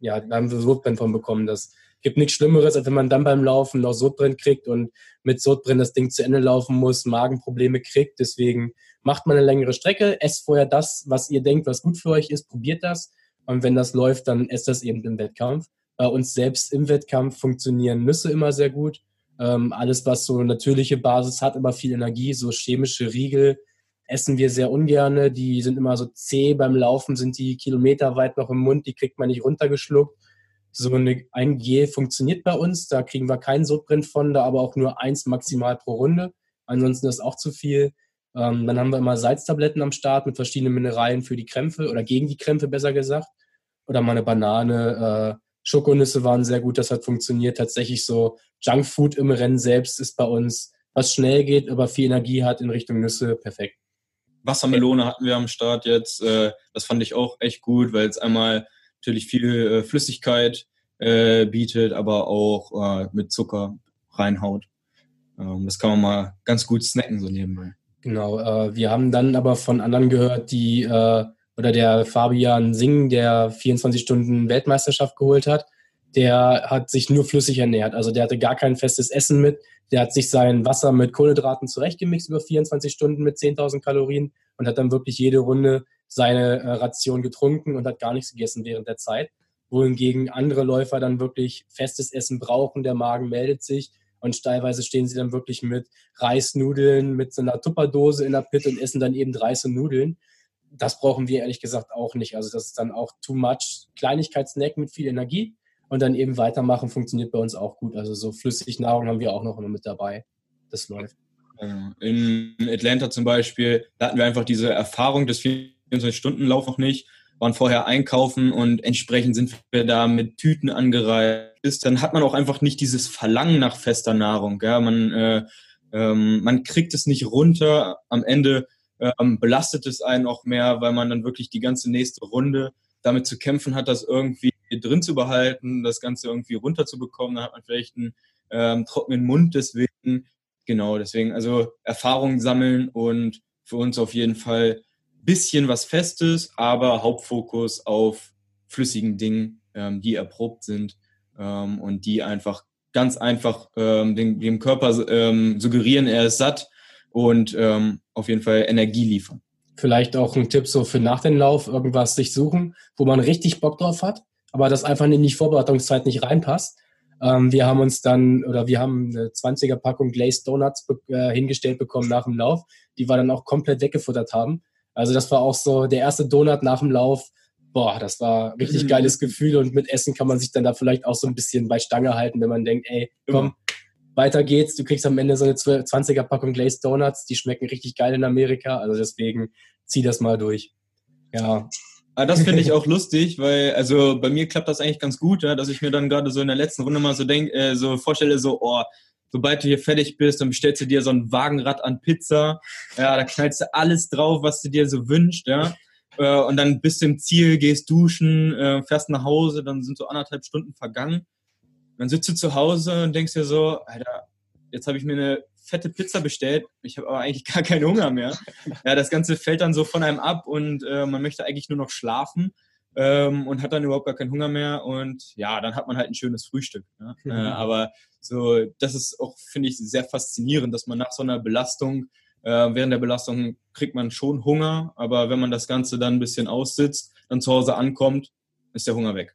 ja, da haben wir Sodbrennen von bekommen. Das gibt nichts Schlimmeres, als wenn man dann beim Laufen noch Sodbrennen kriegt und mit Sodbrennen das Ding zu Ende laufen muss, Magenprobleme kriegt. Deswegen macht man eine längere Strecke, esst vorher das, was ihr denkt, was gut für euch ist, probiert das. Und wenn das läuft, dann esst das eben im Wettkampf. Bei uns selbst im Wettkampf funktionieren Nüsse immer sehr gut. Ähm, alles, was so natürliche Basis hat, immer viel Energie, so chemische Riegel essen wir sehr ungerne. Die sind immer so zäh beim Laufen, sind die kilometerweit noch im Mund, die kriegt man nicht runtergeschluckt. So eine, ein Gel funktioniert bei uns, da kriegen wir keinen Sodbrennen von, da aber auch nur eins maximal pro Runde. Ansonsten ist auch zu viel. Ähm, dann haben wir immer Salztabletten am Start mit verschiedenen Mineralien für die Krämpfe oder gegen die Krämpfe besser gesagt. Oder mal eine Banane, äh, Schokonüsse waren sehr gut, das hat funktioniert. Tatsächlich so Junkfood im Rennen selbst ist bei uns, was schnell geht, aber viel Energie hat in Richtung Nüsse, perfekt. Wassermelone hatten wir am Start jetzt. Äh, das fand ich auch echt gut, weil es einmal natürlich viel äh, Flüssigkeit äh, bietet, aber auch mit Zucker reinhaut. Ähm, das kann man mal ganz gut snacken so nebenbei. Genau, wir haben dann aber von anderen gehört, die oder der Fabian Singh, der 24 Stunden Weltmeisterschaft geholt hat, der hat sich nur flüssig ernährt. Also der hatte gar kein festes Essen mit. Der hat sich sein Wasser mit Kohlenhydraten zurechtgemixt über 24 Stunden mit 10.000 Kalorien und hat dann wirklich jede Runde seine äh, Ration getrunken und hat gar nichts gegessen während der Zeit. Wohingegen andere Läufer dann wirklich festes Essen brauchen, der Magen meldet sich und teilweise stehen sie dann wirklich mit Reisnudeln, mit so einer Tupperdose in der Pit und essen dann eben Reis und Nudeln das brauchen wir ehrlich gesagt auch nicht. Also das ist dann auch too much Kleinigkeitssnack mit viel Energie und dann eben weitermachen funktioniert bei uns auch gut. Also so Flüssignahrung haben wir auch noch immer mit dabei. Das läuft. In Atlanta zum Beispiel, hatten wir einfach diese Erfahrung des 24-Stunden-Lauf noch nicht, waren vorher einkaufen und entsprechend sind wir da mit Tüten angereist. Dann hat man auch einfach nicht dieses Verlangen nach fester Nahrung. Ja? Man, äh, ähm, man kriegt es nicht runter. Am Ende ähm, belastet es einen auch mehr, weil man dann wirklich die ganze nächste Runde damit zu kämpfen hat, das irgendwie drin zu behalten, das Ganze irgendwie runterzubekommen. Dann hat man vielleicht einen ähm, trockenen Mund deswegen. Genau, deswegen also Erfahrungen sammeln und für uns auf jeden Fall bisschen was Festes, aber Hauptfokus auf flüssigen Dingen, ähm, die erprobt sind ähm, und die einfach ganz einfach ähm, dem, dem Körper ähm, suggerieren, er ist satt und ähm, auf jeden Fall Energie liefern. Vielleicht auch ein Tipp so für nach dem Lauf, irgendwas sich suchen, wo man richtig Bock drauf hat, aber das einfach in die Vorbereitungszeit nicht reinpasst. Ähm, wir haben uns dann, oder wir haben eine 20er Packung Glazed Donuts be äh, hingestellt bekommen nach dem Lauf, die wir dann auch komplett weggefuttert haben. Also das war auch so der erste Donut nach dem Lauf. Boah, das war richtig mhm. geiles Gefühl und mit Essen kann man sich dann da vielleicht auch so ein bisschen bei Stange halten, wenn man denkt, ey, komm, weiter geht's. Du kriegst am Ende so eine 20er Packung Glazed Donuts, die schmecken richtig geil in Amerika. Also deswegen zieh das mal durch. Ja, Ah, das finde ich auch lustig, weil also bei mir klappt das eigentlich ganz gut, ja, dass ich mir dann gerade so in der letzten Runde mal so denk, äh, so vorstelle, so, oh, sobald du hier fertig bist, dann bestellst du dir so ein Wagenrad an Pizza, ja, da knallst du alles drauf, was du dir so wünschst, ja. Äh, und dann bist du im Ziel, gehst duschen, äh, fährst nach Hause, dann sind so anderthalb Stunden vergangen. Dann sitzt du zu Hause und denkst dir so, Alter, jetzt habe ich mir eine fette Pizza bestellt, ich habe aber eigentlich gar keinen Hunger mehr. Ja, das Ganze fällt dann so von einem ab und äh, man möchte eigentlich nur noch schlafen ähm, und hat dann überhaupt gar keinen Hunger mehr und ja, dann hat man halt ein schönes Frühstück. Ja? Mhm. Äh, aber so, das ist auch, finde ich, sehr faszinierend, dass man nach so einer Belastung, äh, während der Belastung kriegt man schon Hunger, aber wenn man das Ganze dann ein bisschen aussitzt, dann zu Hause ankommt, ist der Hunger weg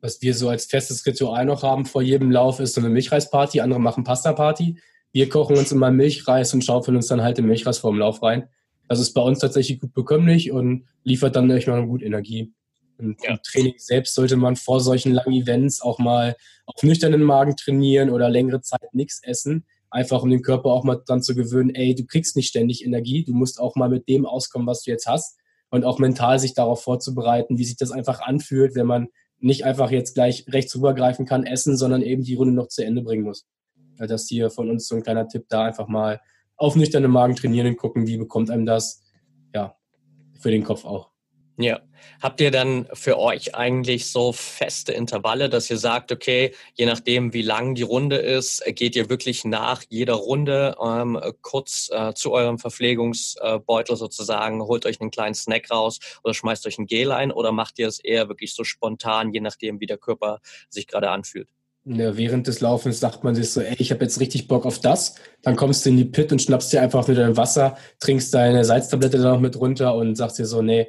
was wir so als festes Ritual noch haben vor jedem Lauf, ist so eine Milchreisparty. Andere machen Pasta-Party. Wir kochen uns immer Milchreis und schaufeln uns dann halt den Milchreis vorm Lauf rein. Das ist bei uns tatsächlich gut bekömmlich und liefert dann echt noch gut Energie. Und ja. im Training selbst sollte man vor solchen langen Events auch mal auf nüchternen Magen trainieren oder längere Zeit nichts essen. Einfach um den Körper auch mal dran zu gewöhnen, ey, du kriegst nicht ständig Energie, du musst auch mal mit dem auskommen, was du jetzt hast. Und auch mental sich darauf vorzubereiten, wie sich das einfach anfühlt, wenn man nicht einfach jetzt gleich rechts rübergreifen kann, essen, sondern eben die Runde noch zu Ende bringen muss dass hier von uns so ein kleiner Tipp da einfach mal auf nüchternen Magen trainieren und gucken, wie bekommt einem das, ja, für den Kopf auch. Ja. Habt ihr dann für euch eigentlich so feste Intervalle, dass ihr sagt, okay, je nachdem, wie lang die Runde ist, geht ihr wirklich nach jeder Runde ähm, kurz äh, zu eurem Verpflegungsbeutel sozusagen, holt euch einen kleinen Snack raus oder schmeißt euch ein Gel ein oder macht ihr es eher wirklich so spontan, je nachdem, wie der Körper sich gerade anfühlt? Ja, während des Laufens sagt man sich so, ey, ich habe jetzt richtig Bock auf das. Dann kommst du in die Pit und schnappst dir einfach wieder dein Wasser, trinkst deine Salztablette da noch mit runter und sagst dir so, nee,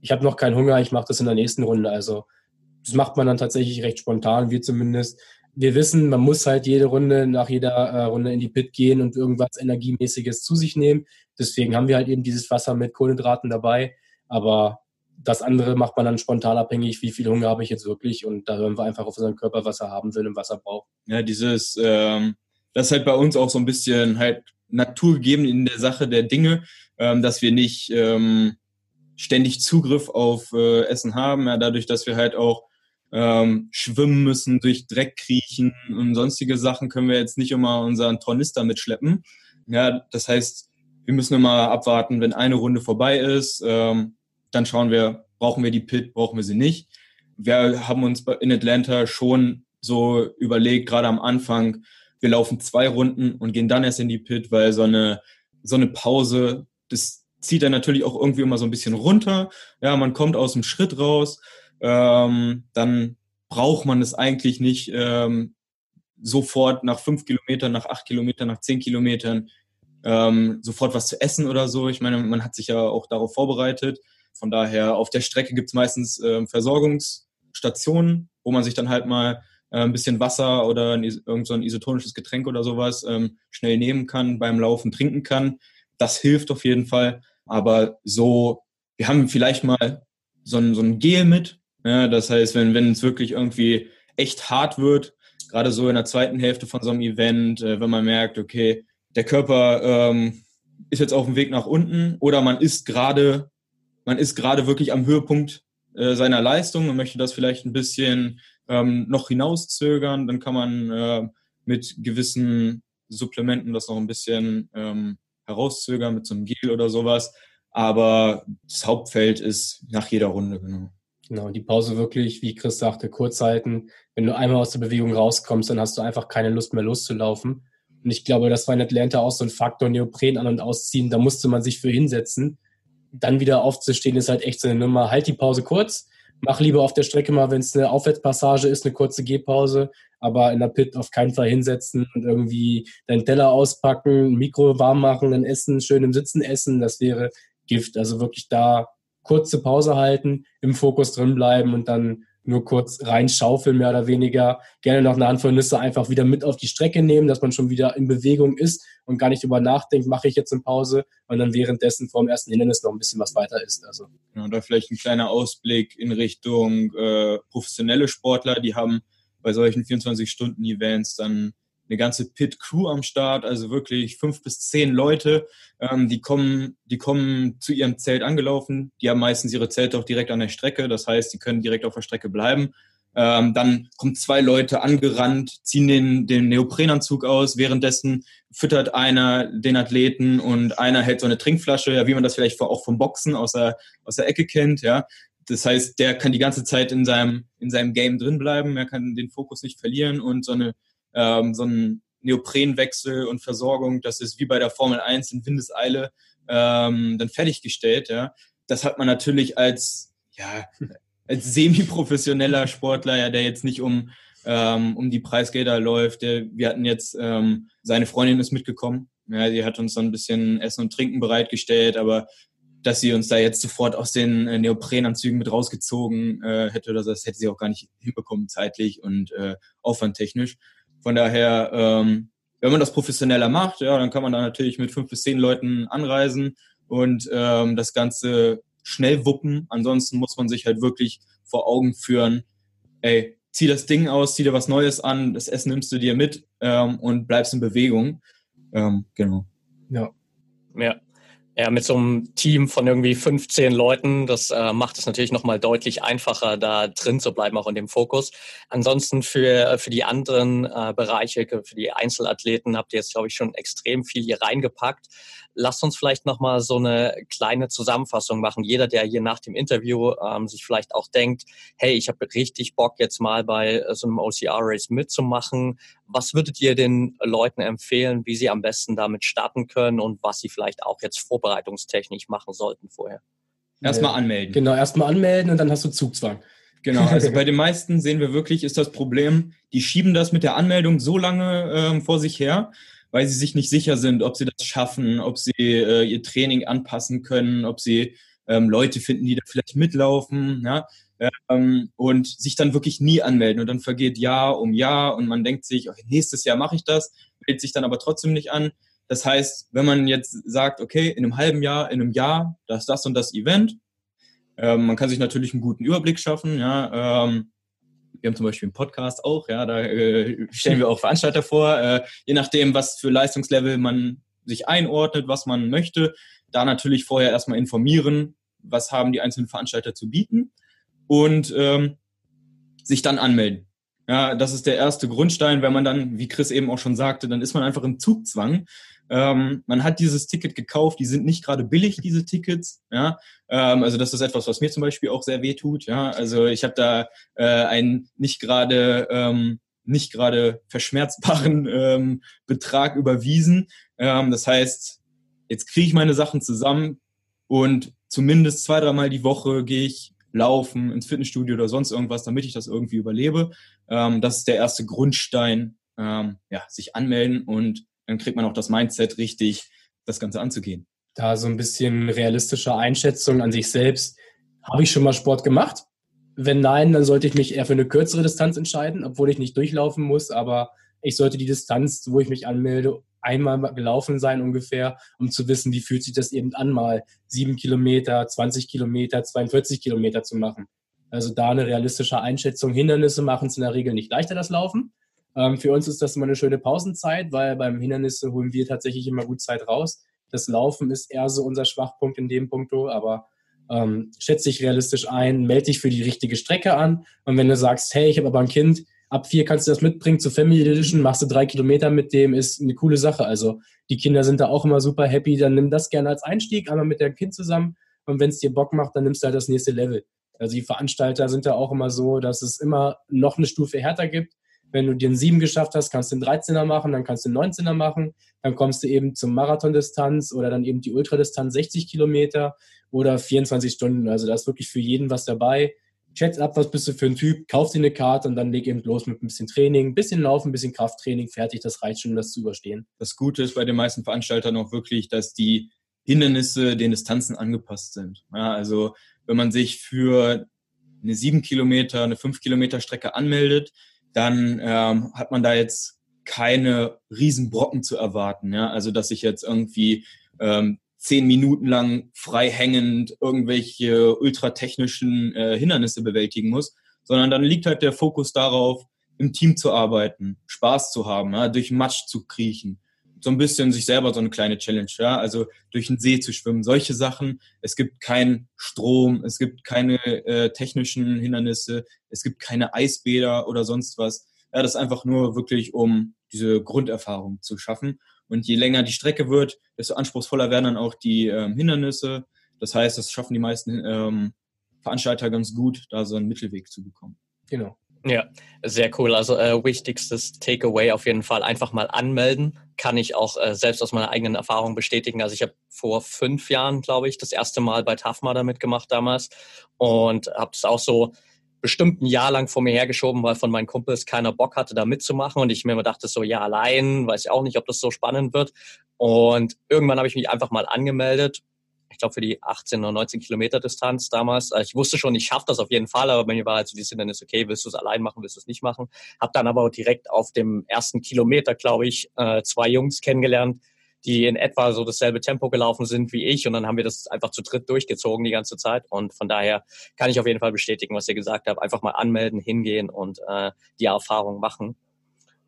ich habe noch keinen Hunger, ich mache das in der nächsten Runde. Also das macht man dann tatsächlich recht spontan, wir zumindest. Wir wissen, man muss halt jede Runde, nach jeder äh, Runde in die Pit gehen und irgendwas Energiemäßiges zu sich nehmen. Deswegen haben wir halt eben dieses Wasser mit Kohlenhydraten dabei. Aber das andere macht man dann spontan abhängig, wie viel Hunger habe ich jetzt wirklich und da hören wir einfach auf unseren Körper, was er haben will und was er braucht. Ja, dieses, ähm, das ist halt bei uns auch so ein bisschen halt naturgegeben in der Sache der Dinge, ähm, dass wir nicht ähm, ständig Zugriff auf äh, Essen haben, ja, dadurch, dass wir halt auch ähm, schwimmen müssen, durch Dreck kriechen und sonstige Sachen können wir jetzt nicht immer unseren Tornister mitschleppen. Ja, das heißt, wir müssen immer abwarten, wenn eine Runde vorbei ist, ähm, dann schauen wir, brauchen wir die Pit, brauchen wir sie nicht. Wir haben uns in Atlanta schon so überlegt, gerade am Anfang, wir laufen zwei Runden und gehen dann erst in die Pit, weil so eine, so eine Pause, das zieht dann natürlich auch irgendwie immer so ein bisschen runter. Ja, man kommt aus dem Schritt raus, ähm, dann braucht man es eigentlich nicht ähm, sofort nach fünf Kilometern, nach acht Kilometern, nach zehn Kilometern ähm, sofort was zu essen oder so. Ich meine, man hat sich ja auch darauf vorbereitet. Von daher, auf der Strecke gibt es meistens äh, Versorgungsstationen, wo man sich dann halt mal äh, ein bisschen Wasser oder ein, irgend so ein isotonisches Getränk oder sowas ähm, schnell nehmen kann, beim Laufen trinken kann. Das hilft auf jeden Fall. Aber so, wir haben vielleicht mal so ein, so ein Gel mit. Ja, das heißt, wenn, wenn es wirklich irgendwie echt hart wird, gerade so in der zweiten Hälfte von so einem Event, äh, wenn man merkt, okay, der Körper ähm, ist jetzt auf dem Weg nach unten oder man ist gerade man ist gerade wirklich am Höhepunkt äh, seiner Leistung und möchte das vielleicht ein bisschen ähm, noch hinauszögern, dann kann man äh, mit gewissen Supplementen das noch ein bisschen ähm, herauszögern, mit so einem Gel oder sowas. Aber das Hauptfeld ist nach jeder Runde, genau. Genau, die Pause wirklich, wie Chris sagte, kurz halten. Wenn du einmal aus der Bewegung rauskommst, dann hast du einfach keine Lust mehr loszulaufen. Und ich glaube, das war in Atlanta auch so ein Faktor, Neopren an- und ausziehen. Da musste man sich für hinsetzen dann wieder aufzustehen, ist halt echt so eine Nummer. Halt die Pause kurz, mach lieber auf der Strecke mal, wenn es eine Aufwärtspassage ist, eine kurze Gehpause, aber in der Pit auf keinen Fall hinsetzen und irgendwie deinen Teller auspacken, Mikro warm machen, dann essen, schön im Sitzen essen, das wäre Gift. Also wirklich da kurze Pause halten, im Fokus drin bleiben und dann nur kurz reinschaufeln, mehr oder weniger. Gerne noch eine Handvoll Nüsse einfach wieder mit auf die Strecke nehmen, dass man schon wieder in Bewegung ist und gar nicht drüber nachdenkt, mache ich jetzt eine Pause und dann währenddessen vor dem ersten Hindernis noch ein bisschen was weiter ist. Also. Ja, oder vielleicht ein kleiner Ausblick in Richtung äh, professionelle Sportler, die haben bei solchen 24-Stunden-Events dann eine ganze Pit-Crew am Start, also wirklich fünf bis zehn Leute, ähm, die kommen, die kommen zu ihrem Zelt angelaufen. Die haben meistens ihre Zelte auch direkt an der Strecke, das heißt, die können direkt auf der Strecke bleiben. Ähm, dann kommen zwei Leute angerannt, ziehen den, den Neoprenanzug aus, währenddessen füttert einer den Athleten und einer hält so eine Trinkflasche, ja, wie man das vielleicht auch vom Boxen aus der, aus der Ecke kennt, ja. Das heißt, der kann die ganze Zeit in seinem, in seinem Game drin bleiben, er kann den Fokus nicht verlieren und so eine ähm, so ein Neoprenwechsel und Versorgung, das ist wie bei der Formel 1 in Windeseile ähm, dann fertiggestellt. Ja. Das hat man natürlich als, ja, als semi-professioneller Sportler, ja, der jetzt nicht um, ähm, um die Preisgelder läuft. Der, wir hatten jetzt, ähm, seine Freundin ist mitgekommen. Ja, die hat uns dann ein bisschen Essen und Trinken bereitgestellt, aber dass sie uns da jetzt sofort aus den äh, Neoprenanzügen mit rausgezogen äh, hätte oder so, das hätte sie auch gar nicht hinbekommen zeitlich und äh, aufwandtechnisch. Von daher, ähm, wenn man das professioneller macht, ja, dann kann man da natürlich mit fünf bis zehn Leuten anreisen und ähm, das Ganze schnell wuppen. Ansonsten muss man sich halt wirklich vor Augen führen, ey, zieh das Ding aus, zieh dir was Neues an, das Essen nimmst du dir mit ähm, und bleibst in Bewegung. Ähm, genau. Ja. Ja, ja, mit so einem Team von irgendwie 15 Leuten, das äh, macht es natürlich nochmal deutlich einfacher, da drin zu bleiben, auch in dem Fokus. Ansonsten für, für die anderen äh, Bereiche, für die Einzelathleten habt ihr jetzt, glaube ich, schon extrem viel hier reingepackt. Lasst uns vielleicht nochmal so eine kleine Zusammenfassung machen. Jeder, der hier nach dem Interview ähm, sich vielleicht auch denkt, hey, ich habe richtig Bock, jetzt mal bei so einem OCR-Race mitzumachen. Was würdet ihr den Leuten empfehlen, wie sie am besten damit starten können und was sie vielleicht auch jetzt vorbereitungstechnisch machen sollten vorher? Erstmal anmelden. Genau, erstmal anmelden und dann hast du Zugzwang. Genau, also bei den meisten sehen wir wirklich, ist das Problem, die schieben das mit der Anmeldung so lange ähm, vor sich her, weil sie sich nicht sicher sind, ob sie das schaffen, ob sie äh, ihr Training anpassen können, ob sie ähm, Leute finden, die da vielleicht mitlaufen, ja, ähm, und sich dann wirklich nie anmelden und dann vergeht Jahr um Jahr und man denkt sich, okay, nächstes Jahr mache ich das, meldet sich dann aber trotzdem nicht an. Das heißt, wenn man jetzt sagt, okay, in einem halben Jahr, in einem Jahr, das, das und das Event, ähm, man kann sich natürlich einen guten Überblick schaffen, ja, ähm, wir haben zum Beispiel einen Podcast auch, ja, da äh, stellen wir auch Veranstalter vor, äh, je nachdem, was für Leistungslevel man sich einordnet, was man möchte, da natürlich vorher erstmal informieren, was haben die einzelnen Veranstalter zu bieten und ähm, sich dann anmelden. Ja, das ist der erste Grundstein, wenn man dann, wie Chris eben auch schon sagte, dann ist man einfach im Zugzwang. Ähm, man hat dieses Ticket gekauft, die sind nicht gerade billig, diese Tickets. Ja, ähm, also das ist etwas, was mir zum Beispiel auch sehr weh tut. Ja, also ich habe da äh, einen nicht gerade ähm, nicht gerade verschmerzbaren ähm, Betrag überwiesen. Ähm, das heißt, jetzt kriege ich meine Sachen zusammen und zumindest zwei, dreimal die Woche gehe ich laufen, ins Fitnessstudio oder sonst irgendwas, damit ich das irgendwie überlebe. Ähm, das ist der erste Grundstein, ähm, ja, sich anmelden und dann kriegt man auch das Mindset richtig, das Ganze anzugehen. Da so ein bisschen realistische Einschätzung an sich selbst. Habe ich schon mal Sport gemacht? Wenn nein, dann sollte ich mich eher für eine kürzere Distanz entscheiden, obwohl ich nicht durchlaufen muss, aber ich sollte die Distanz, wo ich mich anmelde, einmal gelaufen sein ungefähr, um zu wissen, wie fühlt sich das eben an, mal sieben Kilometer, 20 Kilometer, 42 Kilometer zu machen. Also da eine realistische Einschätzung. Hindernisse machen es in der Regel nicht leichter, das Laufen. Ähm, für uns ist das immer eine schöne Pausenzeit, weil beim Hindernisse holen wir tatsächlich immer gut Zeit raus. Das Laufen ist eher so unser Schwachpunkt in dem Punkto, aber ähm, schätze dich realistisch ein, melde dich für die richtige Strecke an. Und wenn du sagst, hey, ich habe aber ein Kind, ab vier kannst du das mitbringen zur Family Edition, machst du drei Kilometer mit dem, ist eine coole Sache. Also die Kinder sind da auch immer super happy, dann nimm das gerne als Einstieg, einmal mit dem Kind zusammen und wenn es dir Bock macht, dann nimmst du halt das nächste Level. Also die Veranstalter sind da auch immer so, dass es immer noch eine Stufe härter gibt. Wenn du einen 7 geschafft hast, kannst du einen 13er machen, dann kannst du einen 19er machen, dann kommst du eben zum Marathondistanz oder dann eben die Ultradistanz 60 Kilometer oder 24 Stunden. Also da ist wirklich für jeden was dabei schätzt ab, was bist du für ein Typ, kauf dir eine Karte und dann leg eben los mit ein bisschen Training, ein bisschen Laufen, ein bisschen Krafttraining, fertig, das reicht schon, um das zu überstehen. Das Gute ist bei den meisten Veranstaltern auch wirklich, dass die Hindernisse den Distanzen angepasst sind. Ja, also wenn man sich für eine sieben Kilometer, eine fünf Kilometer Strecke anmeldet, dann ähm, hat man da jetzt keine Riesenbrocken zu erwarten. Ja? Also dass ich jetzt irgendwie ähm, zehn Minuten lang frei hängend irgendwelche ultratechnischen äh, Hindernisse bewältigen muss, sondern dann liegt halt der Fokus darauf, im Team zu arbeiten, Spaß zu haben, ja? durch Matsch zu kriechen, so ein bisschen sich selber so eine kleine Challenge, ja, also durch den See zu schwimmen, solche Sachen. Es gibt keinen Strom, es gibt keine äh, technischen Hindernisse, es gibt keine Eisbäder oder sonst was. Ja, das ist einfach nur wirklich, um diese Grunderfahrung zu schaffen. Und je länger die Strecke wird, desto anspruchsvoller werden dann auch die ähm, Hindernisse. Das heißt, das schaffen die meisten ähm, Veranstalter ganz gut, da so einen Mittelweg zu bekommen. Genau. Ja, sehr cool. Also äh, wichtigstes Takeaway auf jeden Fall einfach mal anmelden. Kann ich auch äh, selbst aus meiner eigenen Erfahrung bestätigen. Also ich habe vor fünf Jahren, glaube ich, das erste Mal bei TAFMA damit gemacht damals und habe es auch so bestimmt ein Jahr lang vor mir hergeschoben, weil von meinen Kumpels keiner Bock hatte, da mitzumachen. Und ich mir immer dachte, so ja, allein, weiß ich auch nicht, ob das so spannend wird. Und irgendwann habe ich mich einfach mal angemeldet ich glaube, für die 18 oder 19 Kilometer Distanz damals. Also ich wusste schon, ich schaffe das auf jeden Fall, aber bei mir war halt so die Hindernis, okay, willst du es allein machen, willst du es nicht machen? Hab dann aber direkt auf dem ersten Kilometer, glaube ich, äh, zwei Jungs kennengelernt, die in etwa so dasselbe Tempo gelaufen sind wie ich und dann haben wir das einfach zu dritt durchgezogen die ganze Zeit und von daher kann ich auf jeden Fall bestätigen, was ihr gesagt habt. Einfach mal anmelden, hingehen und äh, die Erfahrung machen.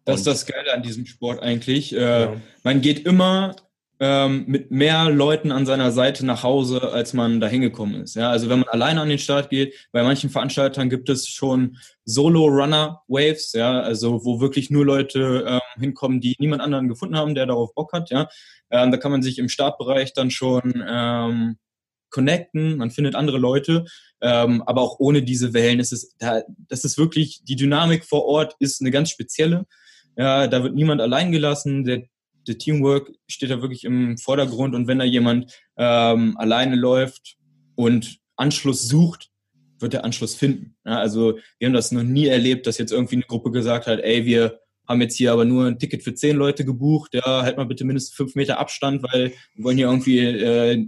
Das ist das Geile an diesem Sport eigentlich. Äh, ja. Man geht immer ähm, mit mehr Leuten an seiner Seite nach Hause, als man da hingekommen ist. Ja, also wenn man alleine an den Start geht, bei manchen Veranstaltern gibt es schon Solo-Runner-Waves, ja, also wo wirklich nur Leute ähm, hinkommen, die niemand anderen gefunden haben, der darauf Bock hat, ja. Ähm, da kann man sich im Startbereich dann schon ähm, connecten, man findet andere Leute, ähm, aber auch ohne diese Wellen ist es, da, das ist wirklich, die Dynamik vor Ort ist eine ganz spezielle. Ja, da wird niemand allein gelassen, der der Teamwork steht da wirklich im Vordergrund und wenn da jemand ähm, alleine läuft und Anschluss sucht, wird der Anschluss finden. Ja, also wir haben das noch nie erlebt, dass jetzt irgendwie eine Gruppe gesagt hat, ey, wir haben jetzt hier aber nur ein Ticket für zehn Leute gebucht, ja, halt mal bitte mindestens fünf Meter Abstand, weil wir wollen hier irgendwie äh,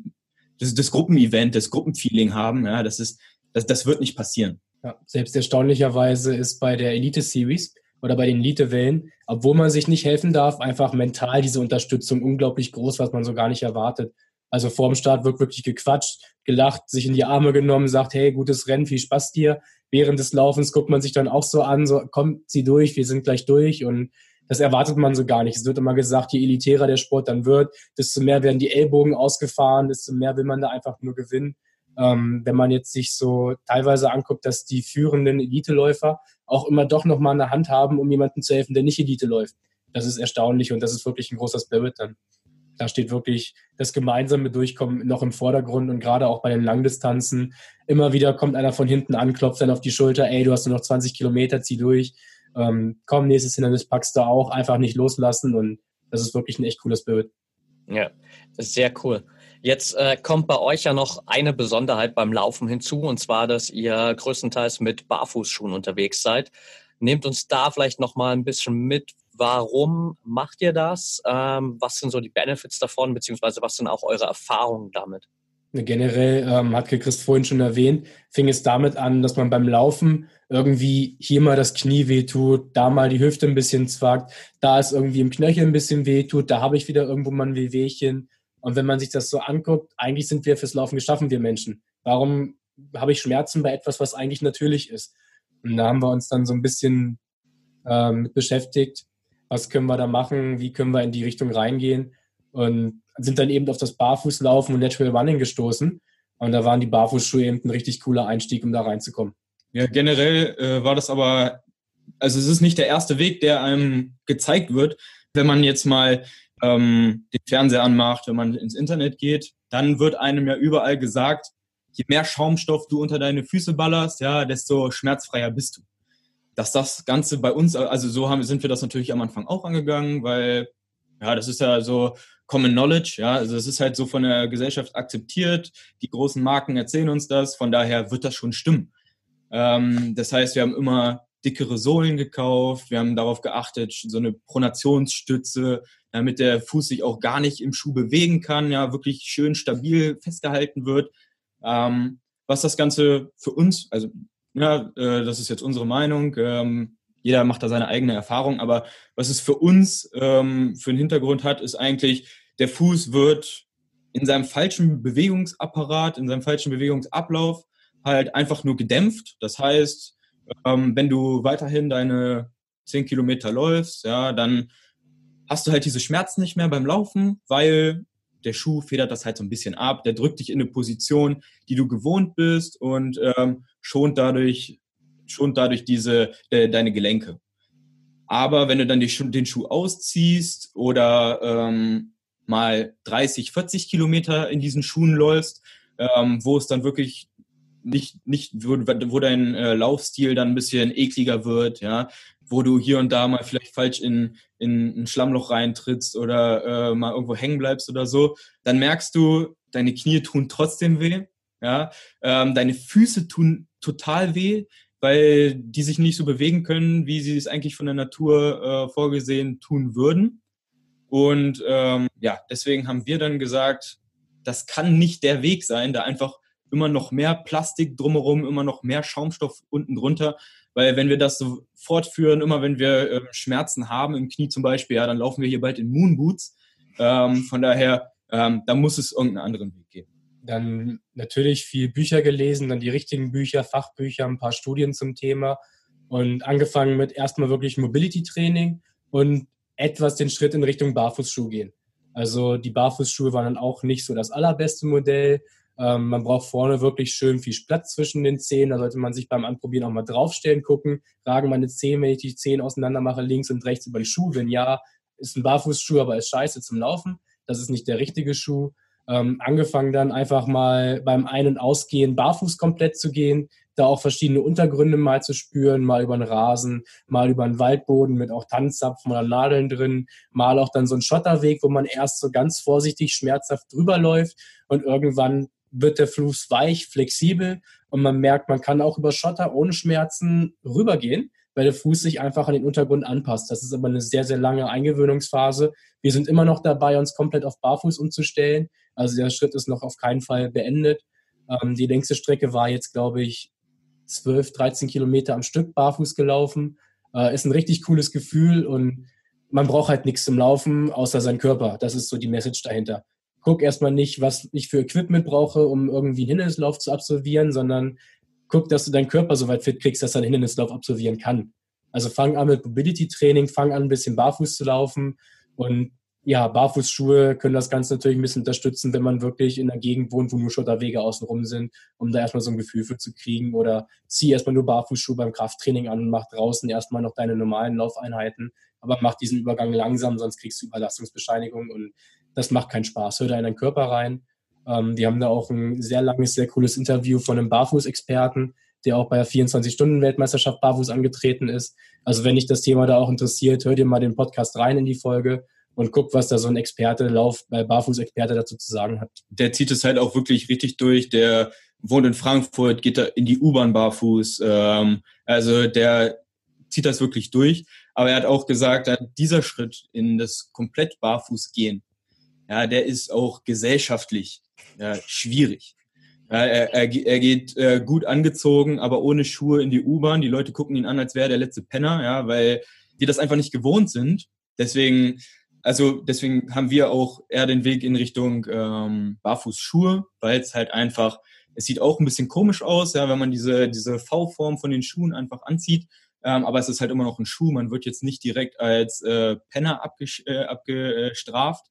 das, das Gruppenevent, das Gruppenfeeling haben. Ja, das ist, das, das wird nicht passieren. Ja, selbst erstaunlicherweise ist bei der Elite Series oder bei den Elite-Wellen, obwohl man sich nicht helfen darf, einfach mental diese Unterstützung unglaublich groß, was man so gar nicht erwartet. Also vor dem Start wird wirklich gequatscht, gelacht, sich in die Arme genommen, sagt, hey, gutes Rennen, viel Spaß dir. Während des Laufens guckt man sich dann auch so an, so, kommt sie durch, wir sind gleich durch und das erwartet man so gar nicht. Es wird immer gesagt, je elitärer der Sport dann wird, desto mehr werden die Ellbogen ausgefahren, desto mehr will man da einfach nur gewinnen. Ähm, wenn man jetzt sich so teilweise anguckt, dass die führenden Eliteläufer auch immer doch nochmal eine Hand haben, um jemandem zu helfen, der nicht Elite läuft. Das ist erstaunlich und das ist wirklich ein großer Spirit dann. Da steht wirklich das gemeinsame Durchkommen noch im Vordergrund und gerade auch bei den Langdistanzen. Immer wieder kommt einer von hinten an, klopft dann auf die Schulter, ey, du hast nur noch 20 Kilometer, zieh durch. Ähm, komm, nächstes Hindernis packst du auch, einfach nicht loslassen und das ist wirklich ein echt cooler Spirit. Ja, sehr cool. Jetzt äh, kommt bei euch ja noch eine Besonderheit beim Laufen hinzu, und zwar, dass ihr größtenteils mit Barfußschuhen unterwegs seid. Nehmt uns da vielleicht noch mal ein bisschen mit. Warum macht ihr das? Ähm, was sind so die Benefits davon, beziehungsweise was sind auch eure Erfahrungen damit? Generell ähm, hat Christ vorhin schon erwähnt, fing es damit an, dass man beim Laufen irgendwie hier mal das Knie wehtut, da mal die Hüfte ein bisschen zwackt, da ist irgendwie im Knöchel ein bisschen wehtut, da habe ich wieder irgendwo mal ein Wehwehchen. Und wenn man sich das so anguckt, eigentlich sind wir fürs Laufen geschaffen, wir Menschen. Warum habe ich Schmerzen bei etwas, was eigentlich natürlich ist? Und da haben wir uns dann so ein bisschen äh, mit beschäftigt. Was können wir da machen? Wie können wir in die Richtung reingehen? Und sind dann eben auf das Barfußlaufen und Natural Running gestoßen. Und da waren die Barfußschuhe eben ein richtig cooler Einstieg, um da reinzukommen. Ja, generell äh, war das aber, also es ist nicht der erste Weg, der einem gezeigt wird. Wenn man jetzt mal ähm, den Fernseher anmacht, wenn man ins Internet geht, dann wird einem ja überall gesagt, je mehr Schaumstoff du unter deine Füße ballerst, ja, desto schmerzfreier bist du. Dass das Ganze bei uns, also so haben, sind wir das natürlich am Anfang auch angegangen, weil ja, das ist ja so Common Knowledge, ja, also es ist halt so von der Gesellschaft akzeptiert, die großen Marken erzählen uns das, von daher wird das schon stimmen. Ähm, das heißt, wir haben immer dickere Sohlen gekauft, wir haben darauf geachtet, so eine Pronationsstütze, damit der Fuß sich auch gar nicht im Schuh bewegen kann, ja, wirklich schön stabil festgehalten wird. Ähm, was das Ganze für uns, also ja, äh, das ist jetzt unsere Meinung. Ähm, jeder macht da seine eigene Erfahrung, aber was es für uns ähm, für einen Hintergrund hat, ist eigentlich, der Fuß wird in seinem falschen Bewegungsapparat, in seinem falschen Bewegungsablauf halt einfach nur gedämpft. Das heißt, ähm, wenn du weiterhin deine 10 Kilometer läufst, ja, dann hast du halt diese Schmerzen nicht mehr beim Laufen, weil der Schuh federt das halt so ein bisschen ab, der drückt dich in eine Position, die du gewohnt bist und ähm, schont dadurch, schont dadurch diese, de, deine Gelenke. Aber wenn du dann die, den Schuh ausziehst oder ähm, mal 30, 40 Kilometer in diesen Schuhen läufst, ähm, wo es dann wirklich nicht, nicht wo, wo dein äh, Laufstil dann ein bisschen ekliger wird, ja, wo du hier und da mal vielleicht falsch in, in ein Schlammloch reintrittst oder äh, mal irgendwo hängen bleibst oder so, dann merkst du, deine Knie tun trotzdem weh, ja, ähm, deine Füße tun total weh, weil die sich nicht so bewegen können, wie sie es eigentlich von der Natur äh, vorgesehen tun würden. Und ähm, ja, deswegen haben wir dann gesagt, das kann nicht der Weg sein, da einfach immer noch mehr Plastik drumherum, immer noch mehr Schaumstoff unten drunter. Weil wenn wir das so fortführen, immer wenn wir äh, Schmerzen haben im Knie zum Beispiel, ja, dann laufen wir hier bald in Moonboots. Ähm, von daher, ähm, da muss es irgendeinen anderen Weg geben. Dann natürlich viel Bücher gelesen, dann die richtigen Bücher, Fachbücher, ein paar Studien zum Thema und angefangen mit erstmal wirklich Mobility-Training und etwas den Schritt in Richtung Barfußschuh gehen. Also die Barfußschuhe waren dann auch nicht so das allerbeste Modell. Ähm, man braucht vorne wirklich schön viel Platz zwischen den Zehen. Da sollte man sich beim Anprobieren auch mal draufstellen, gucken, ragen meine Zehen, wenn ich die Zehen auseinander mache, links und rechts über die Schuhe. Wenn ja, ist ein Barfußschuh, aber ist scheiße zum Laufen. Das ist nicht der richtige Schuh. Ähm, angefangen dann einfach mal beim Ein- und Ausgehen barfuß komplett zu gehen, da auch verschiedene Untergründe mal zu spüren, mal über den Rasen, mal über einen Waldboden mit auch Tanzzapfen oder Nadeln drin, mal auch dann so ein Schotterweg, wo man erst so ganz vorsichtig schmerzhaft drüber läuft und irgendwann wird der Fuß weich, flexibel und man merkt, man kann auch über Schotter ohne Schmerzen rübergehen, weil der Fuß sich einfach an den Untergrund anpasst. Das ist aber eine sehr, sehr lange Eingewöhnungsphase. Wir sind immer noch dabei, uns komplett auf Barfuß umzustellen. Also der Schritt ist noch auf keinen Fall beendet. Ähm, die längste Strecke war jetzt, glaube ich, 12, 13 Kilometer am Stück barfuß gelaufen. Äh, ist ein richtig cooles Gefühl und man braucht halt nichts zum Laufen, außer seinen Körper. Das ist so die Message dahinter guck erstmal nicht, was ich für Equipment brauche, um irgendwie einen Hindernislauf zu absolvieren, sondern guck, dass du deinen Körper so weit fit kriegst, dass er einen Hindernislauf absolvieren kann. Also fang an mit Mobility-Training, fang an, ein bisschen barfuß zu laufen und ja, Barfußschuhe können das Ganze natürlich ein bisschen unterstützen, wenn man wirklich in einer Gegend wohnt, wo nur Schotterwege außenrum sind, um da erstmal so ein Gefühl für zu kriegen. Oder zieh erstmal nur Barfußschuhe beim Krafttraining an und mach draußen erstmal noch deine normalen Laufeinheiten. Aber mach diesen Übergang langsam, sonst kriegst du Überlastungsbescheinigung und das macht keinen Spaß. Hör da in deinen Körper rein. Ähm, die haben da auch ein sehr langes, sehr cooles Interview von einem Barfuß-Experten, der auch bei der 24-Stunden-Weltmeisterschaft barfuß angetreten ist. Also wenn dich das Thema da auch interessiert, hör dir mal den Podcast rein in die Folge und guck, was da so ein Experte, Lauf, bei Barfuß-Experte dazu zu sagen hat. Der zieht es halt auch wirklich richtig durch. Der wohnt in Frankfurt, geht da in die U-Bahn barfuß. Ähm, also der zieht das wirklich durch. Aber er hat auch gesagt, dieser Schritt in das komplett barfuß gehen, ja, der ist auch gesellschaftlich ja, schwierig. Ja, er, er, er geht äh, gut angezogen, aber ohne Schuhe in die U-Bahn. Die Leute gucken ihn an, als wäre der letzte Penner, ja, weil die das einfach nicht gewohnt sind. Deswegen, also deswegen haben wir auch eher den Weg in Richtung ähm, Barfußschuhe, weil es halt einfach, es sieht auch ein bisschen komisch aus, ja, wenn man diese, diese V-Form von den Schuhen einfach anzieht. Ähm, aber es ist halt immer noch ein Schuh. Man wird jetzt nicht direkt als äh, Penner abgestraft. Äh, abgestraft.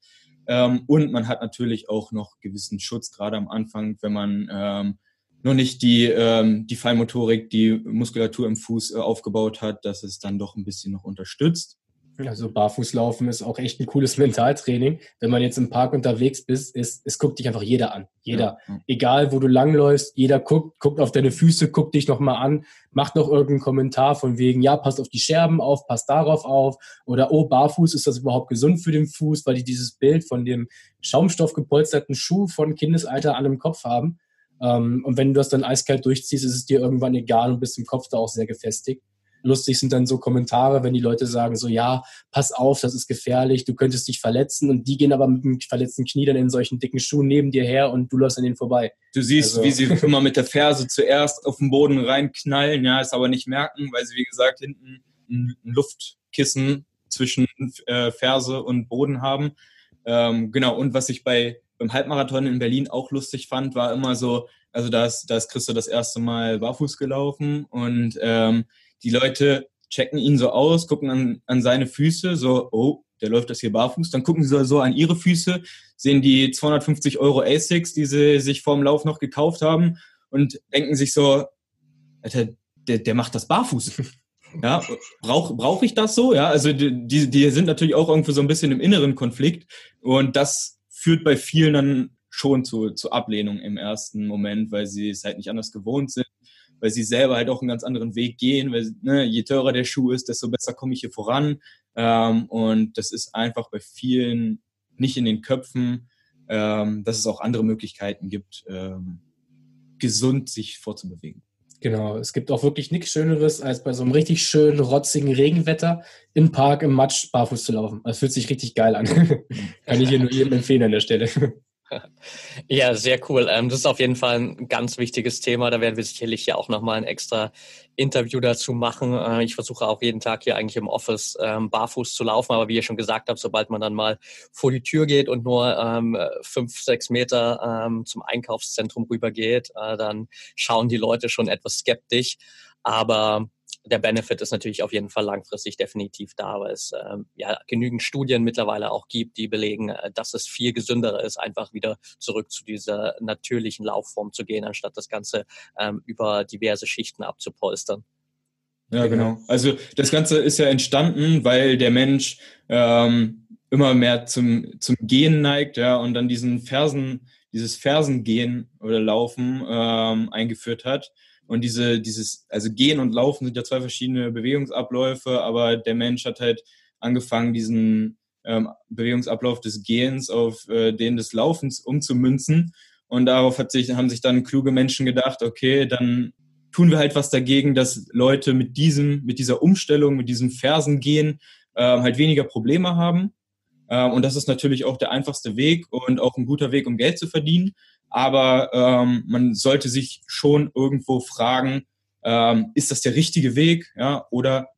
Ähm, und man hat natürlich auch noch gewissen Schutz, gerade am Anfang, wenn man ähm, noch nicht die, ähm, die Feinmotorik, die Muskulatur im Fuß äh, aufgebaut hat, dass es dann doch ein bisschen noch unterstützt. Also Barfußlaufen ist auch echt ein cooles Mentaltraining. Wenn man jetzt im Park unterwegs ist, ist es guckt dich einfach jeder an. Jeder. Ja. Egal, wo du langläufst, jeder guckt, guckt auf deine Füße, guckt dich nochmal an, macht noch irgendeinen Kommentar von wegen, ja, passt auf die Scherben auf, passt darauf auf. Oder, oh, barfuß, ist das überhaupt gesund für den Fuß, weil die dieses Bild von dem schaumstoffgepolsterten Schuh von Kindesalter an im Kopf haben. Ähm, und wenn du das dann eiskalt durchziehst, ist es dir irgendwann egal und bist im Kopf da auch sehr gefestigt. Lustig sind dann so Kommentare, wenn die Leute sagen so, ja, pass auf, das ist gefährlich, du könntest dich verletzen und die gehen aber mit dem verletzten Knie dann in solchen dicken Schuhen neben dir her und du läufst an denen vorbei. Du siehst, also. wie sie immer mit der Ferse zuerst auf den Boden reinknallen, ja, es aber nicht merken, weil sie, wie gesagt, hinten ein Luftkissen zwischen äh, Ferse und Boden haben. Ähm, genau, und was ich bei beim Halbmarathon in Berlin auch lustig fand, war immer so, also da ist, da ist Christo das erste Mal barfuß gelaufen und ähm, die Leute checken ihn so aus, gucken an, an seine Füße, so, oh, der läuft das hier barfuß. Dann gucken sie so an ihre Füße, sehen die 250 Euro Asics, die sie sich vorm Lauf noch gekauft haben und denken sich so, Alter, der, der macht das barfuß. Ja, brauche brauch ich das so? Ja, also die, die sind natürlich auch irgendwie so ein bisschen im inneren Konflikt und das führt bei vielen dann schon zu, zu Ablehnung im ersten Moment, weil sie es halt nicht anders gewohnt sind, weil sie selber halt auch einen ganz anderen Weg gehen, weil ne, je teurer der Schuh ist, desto besser komme ich hier voran. Ähm, und das ist einfach bei vielen nicht in den Köpfen, ähm, dass es auch andere Möglichkeiten gibt, ähm, gesund sich vorzubewegen. Genau, es gibt auch wirklich nichts Schöneres, als bei so einem richtig schönen, rotzigen Regenwetter im Park im Matsch barfuß zu laufen. Das fühlt sich richtig geil an. Kann ich hier nur jedem empfehlen an der Stelle. Ja, sehr cool. Ähm, das ist auf jeden Fall ein ganz wichtiges Thema. Da werden wir sicherlich ja auch nochmal ein extra Interview dazu machen. Äh, ich versuche auch jeden Tag hier eigentlich im Office ähm, barfuß zu laufen. Aber wie ihr schon gesagt habt, sobald man dann mal vor die Tür geht und nur ähm, fünf, sechs Meter zum Einkaufszentrum rübergeht, äh, dann schauen die Leute schon etwas skeptisch. Aber der Benefit ist natürlich auf jeden Fall langfristig definitiv da, weil es ähm, ja genügend Studien mittlerweile auch gibt, die belegen, äh, dass es viel gesünderer ist, einfach wieder zurück zu dieser natürlichen Laufform zu gehen, anstatt das Ganze ähm, über diverse Schichten abzupolstern. Ja, genau. Also das Ganze ist ja entstanden, weil der Mensch ähm, immer mehr zum, zum Gehen neigt, ja, und dann diesen Fersen, dieses Fersengehen oder Laufen ähm, eingeführt hat. Und diese, dieses, also Gehen und Laufen sind ja zwei verschiedene Bewegungsabläufe, aber der Mensch hat halt angefangen, diesen ähm, Bewegungsablauf des Gehens auf äh, den des Laufens umzumünzen. Und darauf hat sich, haben sich dann kluge Menschen gedacht, okay, dann tun wir halt was dagegen, dass Leute mit diesem, mit dieser Umstellung, mit diesem Fersengehen äh, halt weniger Probleme haben. Äh, und das ist natürlich auch der einfachste Weg und auch ein guter Weg, um Geld zu verdienen aber ähm, man sollte sich schon irgendwo fragen, ähm, ist das der richtige Weg, ja, oder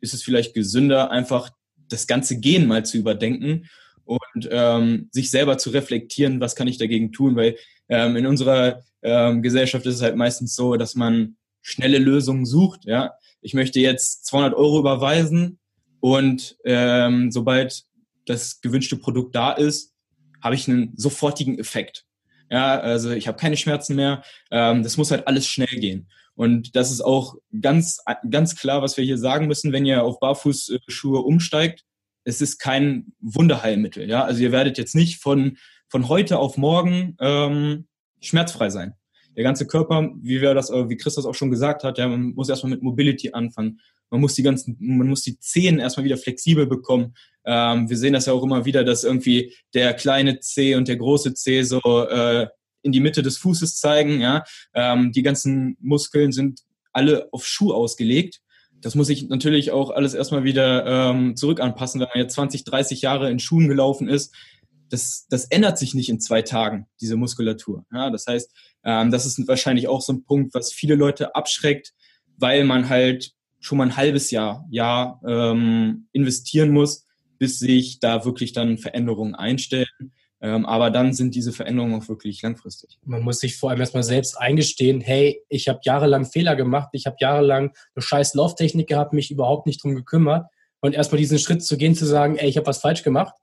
ist es vielleicht gesünder, einfach das ganze Gehen mal zu überdenken und ähm, sich selber zu reflektieren, was kann ich dagegen tun, weil ähm, in unserer ähm, Gesellschaft ist es halt meistens so, dass man schnelle Lösungen sucht, ja. Ich möchte jetzt 200 Euro überweisen und ähm, sobald das gewünschte Produkt da ist, habe ich einen sofortigen Effekt. Ja, also ich habe keine Schmerzen mehr. Ähm, das muss halt alles schnell gehen. Und das ist auch ganz, ganz klar, was wir hier sagen müssen, wenn ihr auf Barfußschuhe umsteigt. Es ist kein Wunderheilmittel. Ja, also ihr werdet jetzt nicht von, von heute auf morgen ähm, schmerzfrei sein. Der ganze Körper, wie wir das, wie Chris das auch schon gesagt hat, ja, man muss erstmal mit Mobility anfangen. Man muss die ganzen, man muss die Zehen erstmal wieder flexibel bekommen. Ähm, wir sehen das ja auch immer wieder, dass irgendwie der kleine C und der große C so äh, in die Mitte des Fußes zeigen. Ja, ähm, die ganzen Muskeln sind alle auf Schuh ausgelegt. Das muss ich natürlich auch alles erstmal wieder ähm, zurück anpassen, wenn man jetzt 20, 30 Jahre in Schuhen gelaufen ist. Das, das ändert sich nicht in zwei Tagen, diese Muskulatur. Ja, das heißt, ähm, das ist wahrscheinlich auch so ein Punkt, was viele Leute abschreckt, weil man halt schon mal ein halbes Jahr, Jahr ähm, investieren muss, bis sich da wirklich dann Veränderungen einstellen. Ähm, aber dann sind diese Veränderungen auch wirklich langfristig. Man muss sich vor allem erstmal selbst eingestehen, hey, ich habe jahrelang Fehler gemacht, ich habe jahrelang eine scheiß Lauftechnik gehabt, mich überhaupt nicht drum gekümmert. Und erstmal diesen Schritt zu gehen, zu sagen, ey, ich habe was falsch gemacht,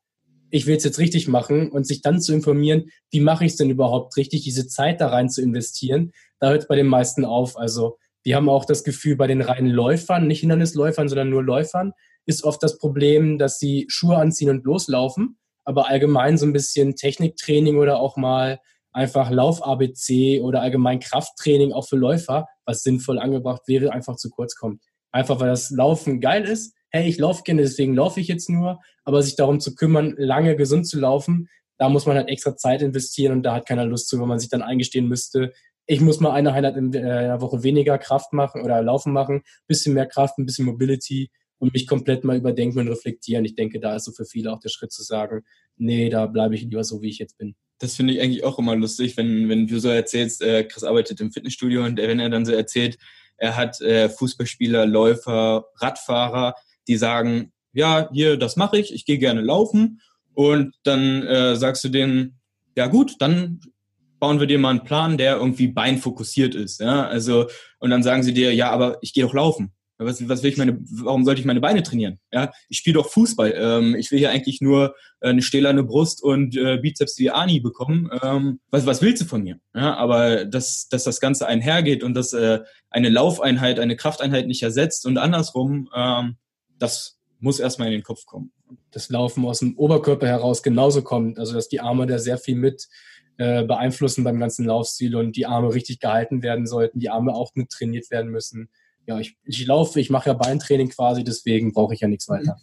ich will es jetzt richtig machen und sich dann zu informieren, wie mache ich es denn überhaupt richtig, diese Zeit da rein zu investieren, da hört es bei den meisten auf. Also wir haben auch das Gefühl, bei den reinen Läufern, nicht Hindernisläufern, sondern nur Läufern, ist oft das Problem, dass sie Schuhe anziehen und loslaufen, aber allgemein so ein bisschen Techniktraining oder auch mal einfach Lauf-ABC oder allgemein Krafttraining auch für Läufer, was sinnvoll angebracht wäre, einfach zu kurz kommt. Einfach weil das Laufen geil ist. Hey, ich laufe gerne, deswegen laufe ich jetzt nur. Aber sich darum zu kümmern, lange gesund zu laufen, da muss man halt extra Zeit investieren und da hat keiner Lust zu, wenn man sich dann eingestehen müsste, ich muss mal eine Einheit in der Woche weniger Kraft machen oder Laufen machen, bisschen mehr Kraft, ein bisschen Mobility und mich komplett mal überdenken und reflektieren. Ich denke, da ist so für viele auch der Schritt zu sagen, nee, da bleibe ich lieber so, wie ich jetzt bin. Das finde ich eigentlich auch immer lustig, wenn, wenn du so erzählst, äh, Chris arbeitet im Fitnessstudio und wenn er dann so erzählt, er hat äh, Fußballspieler, Läufer, Radfahrer, die sagen, ja, hier, das mache ich, ich gehe gerne laufen. Und dann äh, sagst du denen, ja gut, dann bauen wir dir mal einen Plan, der irgendwie beinfokussiert ist. Ja? Also, und dann sagen sie dir, ja, aber ich gehe doch laufen. Was, was will ich meine, warum sollte ich meine Beine trainieren? Ja, ich spiele doch Fußball. Ähm, ich will hier eigentlich nur äh, eine stählerne Brust und äh, Bizeps wie Ani bekommen. Ähm, was, was willst du von mir? Ja, aber dass, dass das Ganze einhergeht und dass äh, eine Laufeinheit, eine Krafteinheit nicht ersetzt und andersrum, ähm, das muss erstmal in den Kopf kommen. Das Laufen aus dem Oberkörper heraus genauso kommt. Also dass die Arme da sehr viel mit äh, beeinflussen beim ganzen Laufstil und die Arme richtig gehalten werden sollten, die Arme auch mit trainiert werden müssen ja, ich, ich laufe, ich mache ja Beintraining quasi, deswegen brauche ich ja nichts weiter.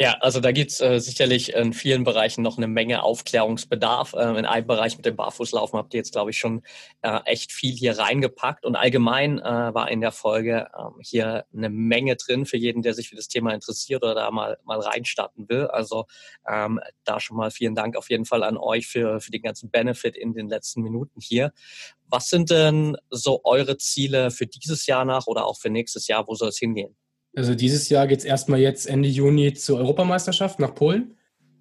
Ja, also da gibt's äh, sicherlich in vielen Bereichen noch eine Menge Aufklärungsbedarf. Ähm, in einem Bereich mit dem Barfußlaufen habt ihr jetzt, glaube ich, schon äh, echt viel hier reingepackt. Und allgemein äh, war in der Folge ähm, hier eine Menge drin für jeden, der sich für das Thema interessiert oder da mal, mal reinstarten will. Also ähm, da schon mal vielen Dank auf jeden Fall an euch für, für den ganzen Benefit in den letzten Minuten hier. Was sind denn so eure Ziele für dieses Jahr nach oder auch für nächstes Jahr? Wo soll es hingehen? Also dieses Jahr geht es erstmal jetzt Ende Juni zur Europameisterschaft nach Polen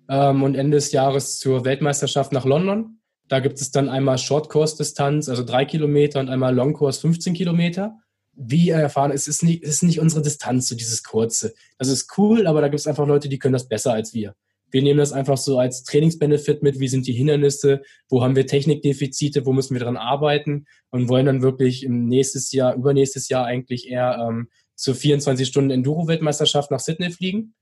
ähm, und Ende des Jahres zur Weltmeisterschaft nach London. Da gibt es dann einmal Shortcourse-Distanz, also drei Kilometer und einmal Longcourse 15 Kilometer. Wie erfahren, es ist nicht, es ist nicht unsere Distanz, so dieses kurze. Das ist cool, aber da gibt es einfach Leute, die können das besser als wir. Wir nehmen das einfach so als Trainingsbenefit mit. Wie sind die Hindernisse? Wo haben wir Technikdefizite? Wo müssen wir dran arbeiten? Und wollen dann wirklich im nächstes Jahr, übernächstes Jahr eigentlich eher ähm, zur 24 Stunden Enduro-Weltmeisterschaft nach Sydney fliegen.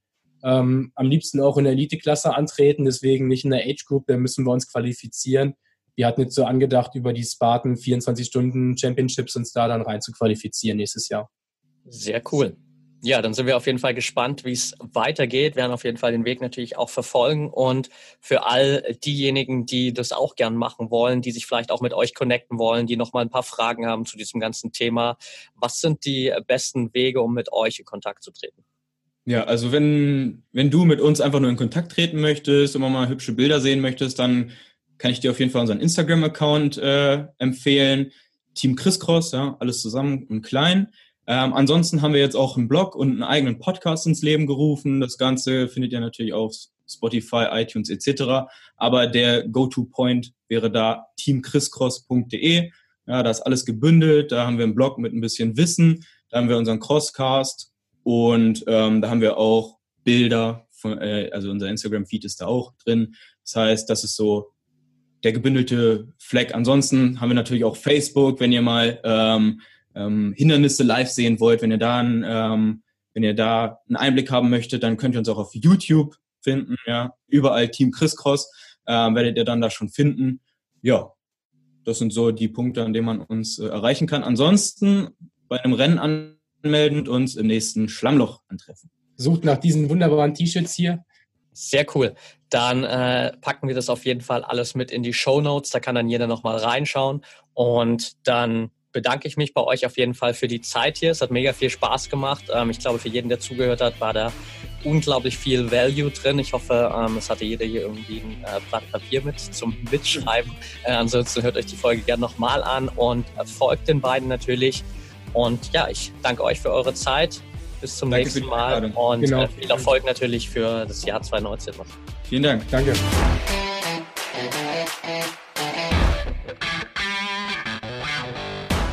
Ähm, am liebsten auch in der Elite-Klasse antreten, deswegen nicht in der Age Group, da müssen wir uns qualifizieren. Wir hatten jetzt so angedacht, über die Spartan 24 Stunden Championships uns da dann rein zu qualifizieren nächstes Jahr. Sehr cool. Ja, dann sind wir auf jeden Fall gespannt, wie es weitergeht. Wir werden auf jeden Fall den Weg natürlich auch verfolgen. Und für all diejenigen, die das auch gern machen wollen, die sich vielleicht auch mit euch connecten wollen, die noch mal ein paar Fragen haben zu diesem ganzen Thema, was sind die besten Wege, um mit euch in Kontakt zu treten? Ja, also wenn, wenn du mit uns einfach nur in Kontakt treten möchtest und mal hübsche Bilder sehen möchtest, dann kann ich dir auf jeden Fall unseren Instagram-Account äh, empfehlen. Team Crisscross, ja, alles zusammen und klein. Ähm, ansonsten haben wir jetzt auch einen Blog und einen eigenen Podcast ins Leben gerufen. Das Ganze findet ihr natürlich auf Spotify, iTunes etc. Aber der Go-To-Point wäre da teamchrisscross.de. Ja, da ist alles gebündelt. Da haben wir einen Blog mit ein bisschen Wissen. Da haben wir unseren Crosscast und ähm, da haben wir auch Bilder. Von, äh, also unser Instagram-Feed ist da auch drin. Das heißt, das ist so der gebündelte Fleck. Ansonsten haben wir natürlich auch Facebook, wenn ihr mal ähm, ähm, Hindernisse live sehen wollt, wenn ihr da einen, ähm, wenn ihr da einen Einblick haben möchtet, dann könnt ihr uns auch auf YouTube finden. Ja, überall Team Crisscross äh, werdet ihr dann da schon finden. Ja, das sind so die Punkte, an denen man uns äh, erreichen kann. Ansonsten bei einem Rennen anmelden und uns im nächsten Schlammloch antreffen. Sucht nach diesen wunderbaren T-Shirts hier. Sehr cool. Dann äh, packen wir das auf jeden Fall alles mit in die Show Notes. Da kann dann jeder nochmal reinschauen. Und dann bedanke ich mich bei euch auf jeden Fall für die Zeit hier. Es hat mega viel Spaß gemacht. Ähm, ich glaube, für jeden, der zugehört hat, war da unglaublich viel Value drin. Ich hoffe, ähm, es hatte jeder hier irgendwie ein äh, Blatt Papier mit zum Mitschreiben. Äh, ansonsten hört euch die Folge gerne nochmal an und folgt den beiden natürlich. Und ja, ich danke euch für eure Zeit. Bis zum danke nächsten Mal und genau. äh, viel Erfolg natürlich für das Jahr 2019 noch. Vielen Dank. Danke.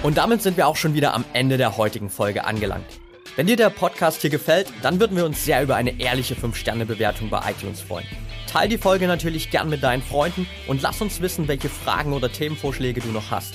Und damit sind wir auch schon wieder am Ende der heutigen Folge angelangt. Wenn dir der Podcast hier gefällt, dann würden wir uns sehr über eine ehrliche 5-Sterne-Bewertung bei iTunes freuen. Teil die Folge natürlich gern mit deinen Freunden und lass uns wissen, welche Fragen oder Themenvorschläge du noch hast.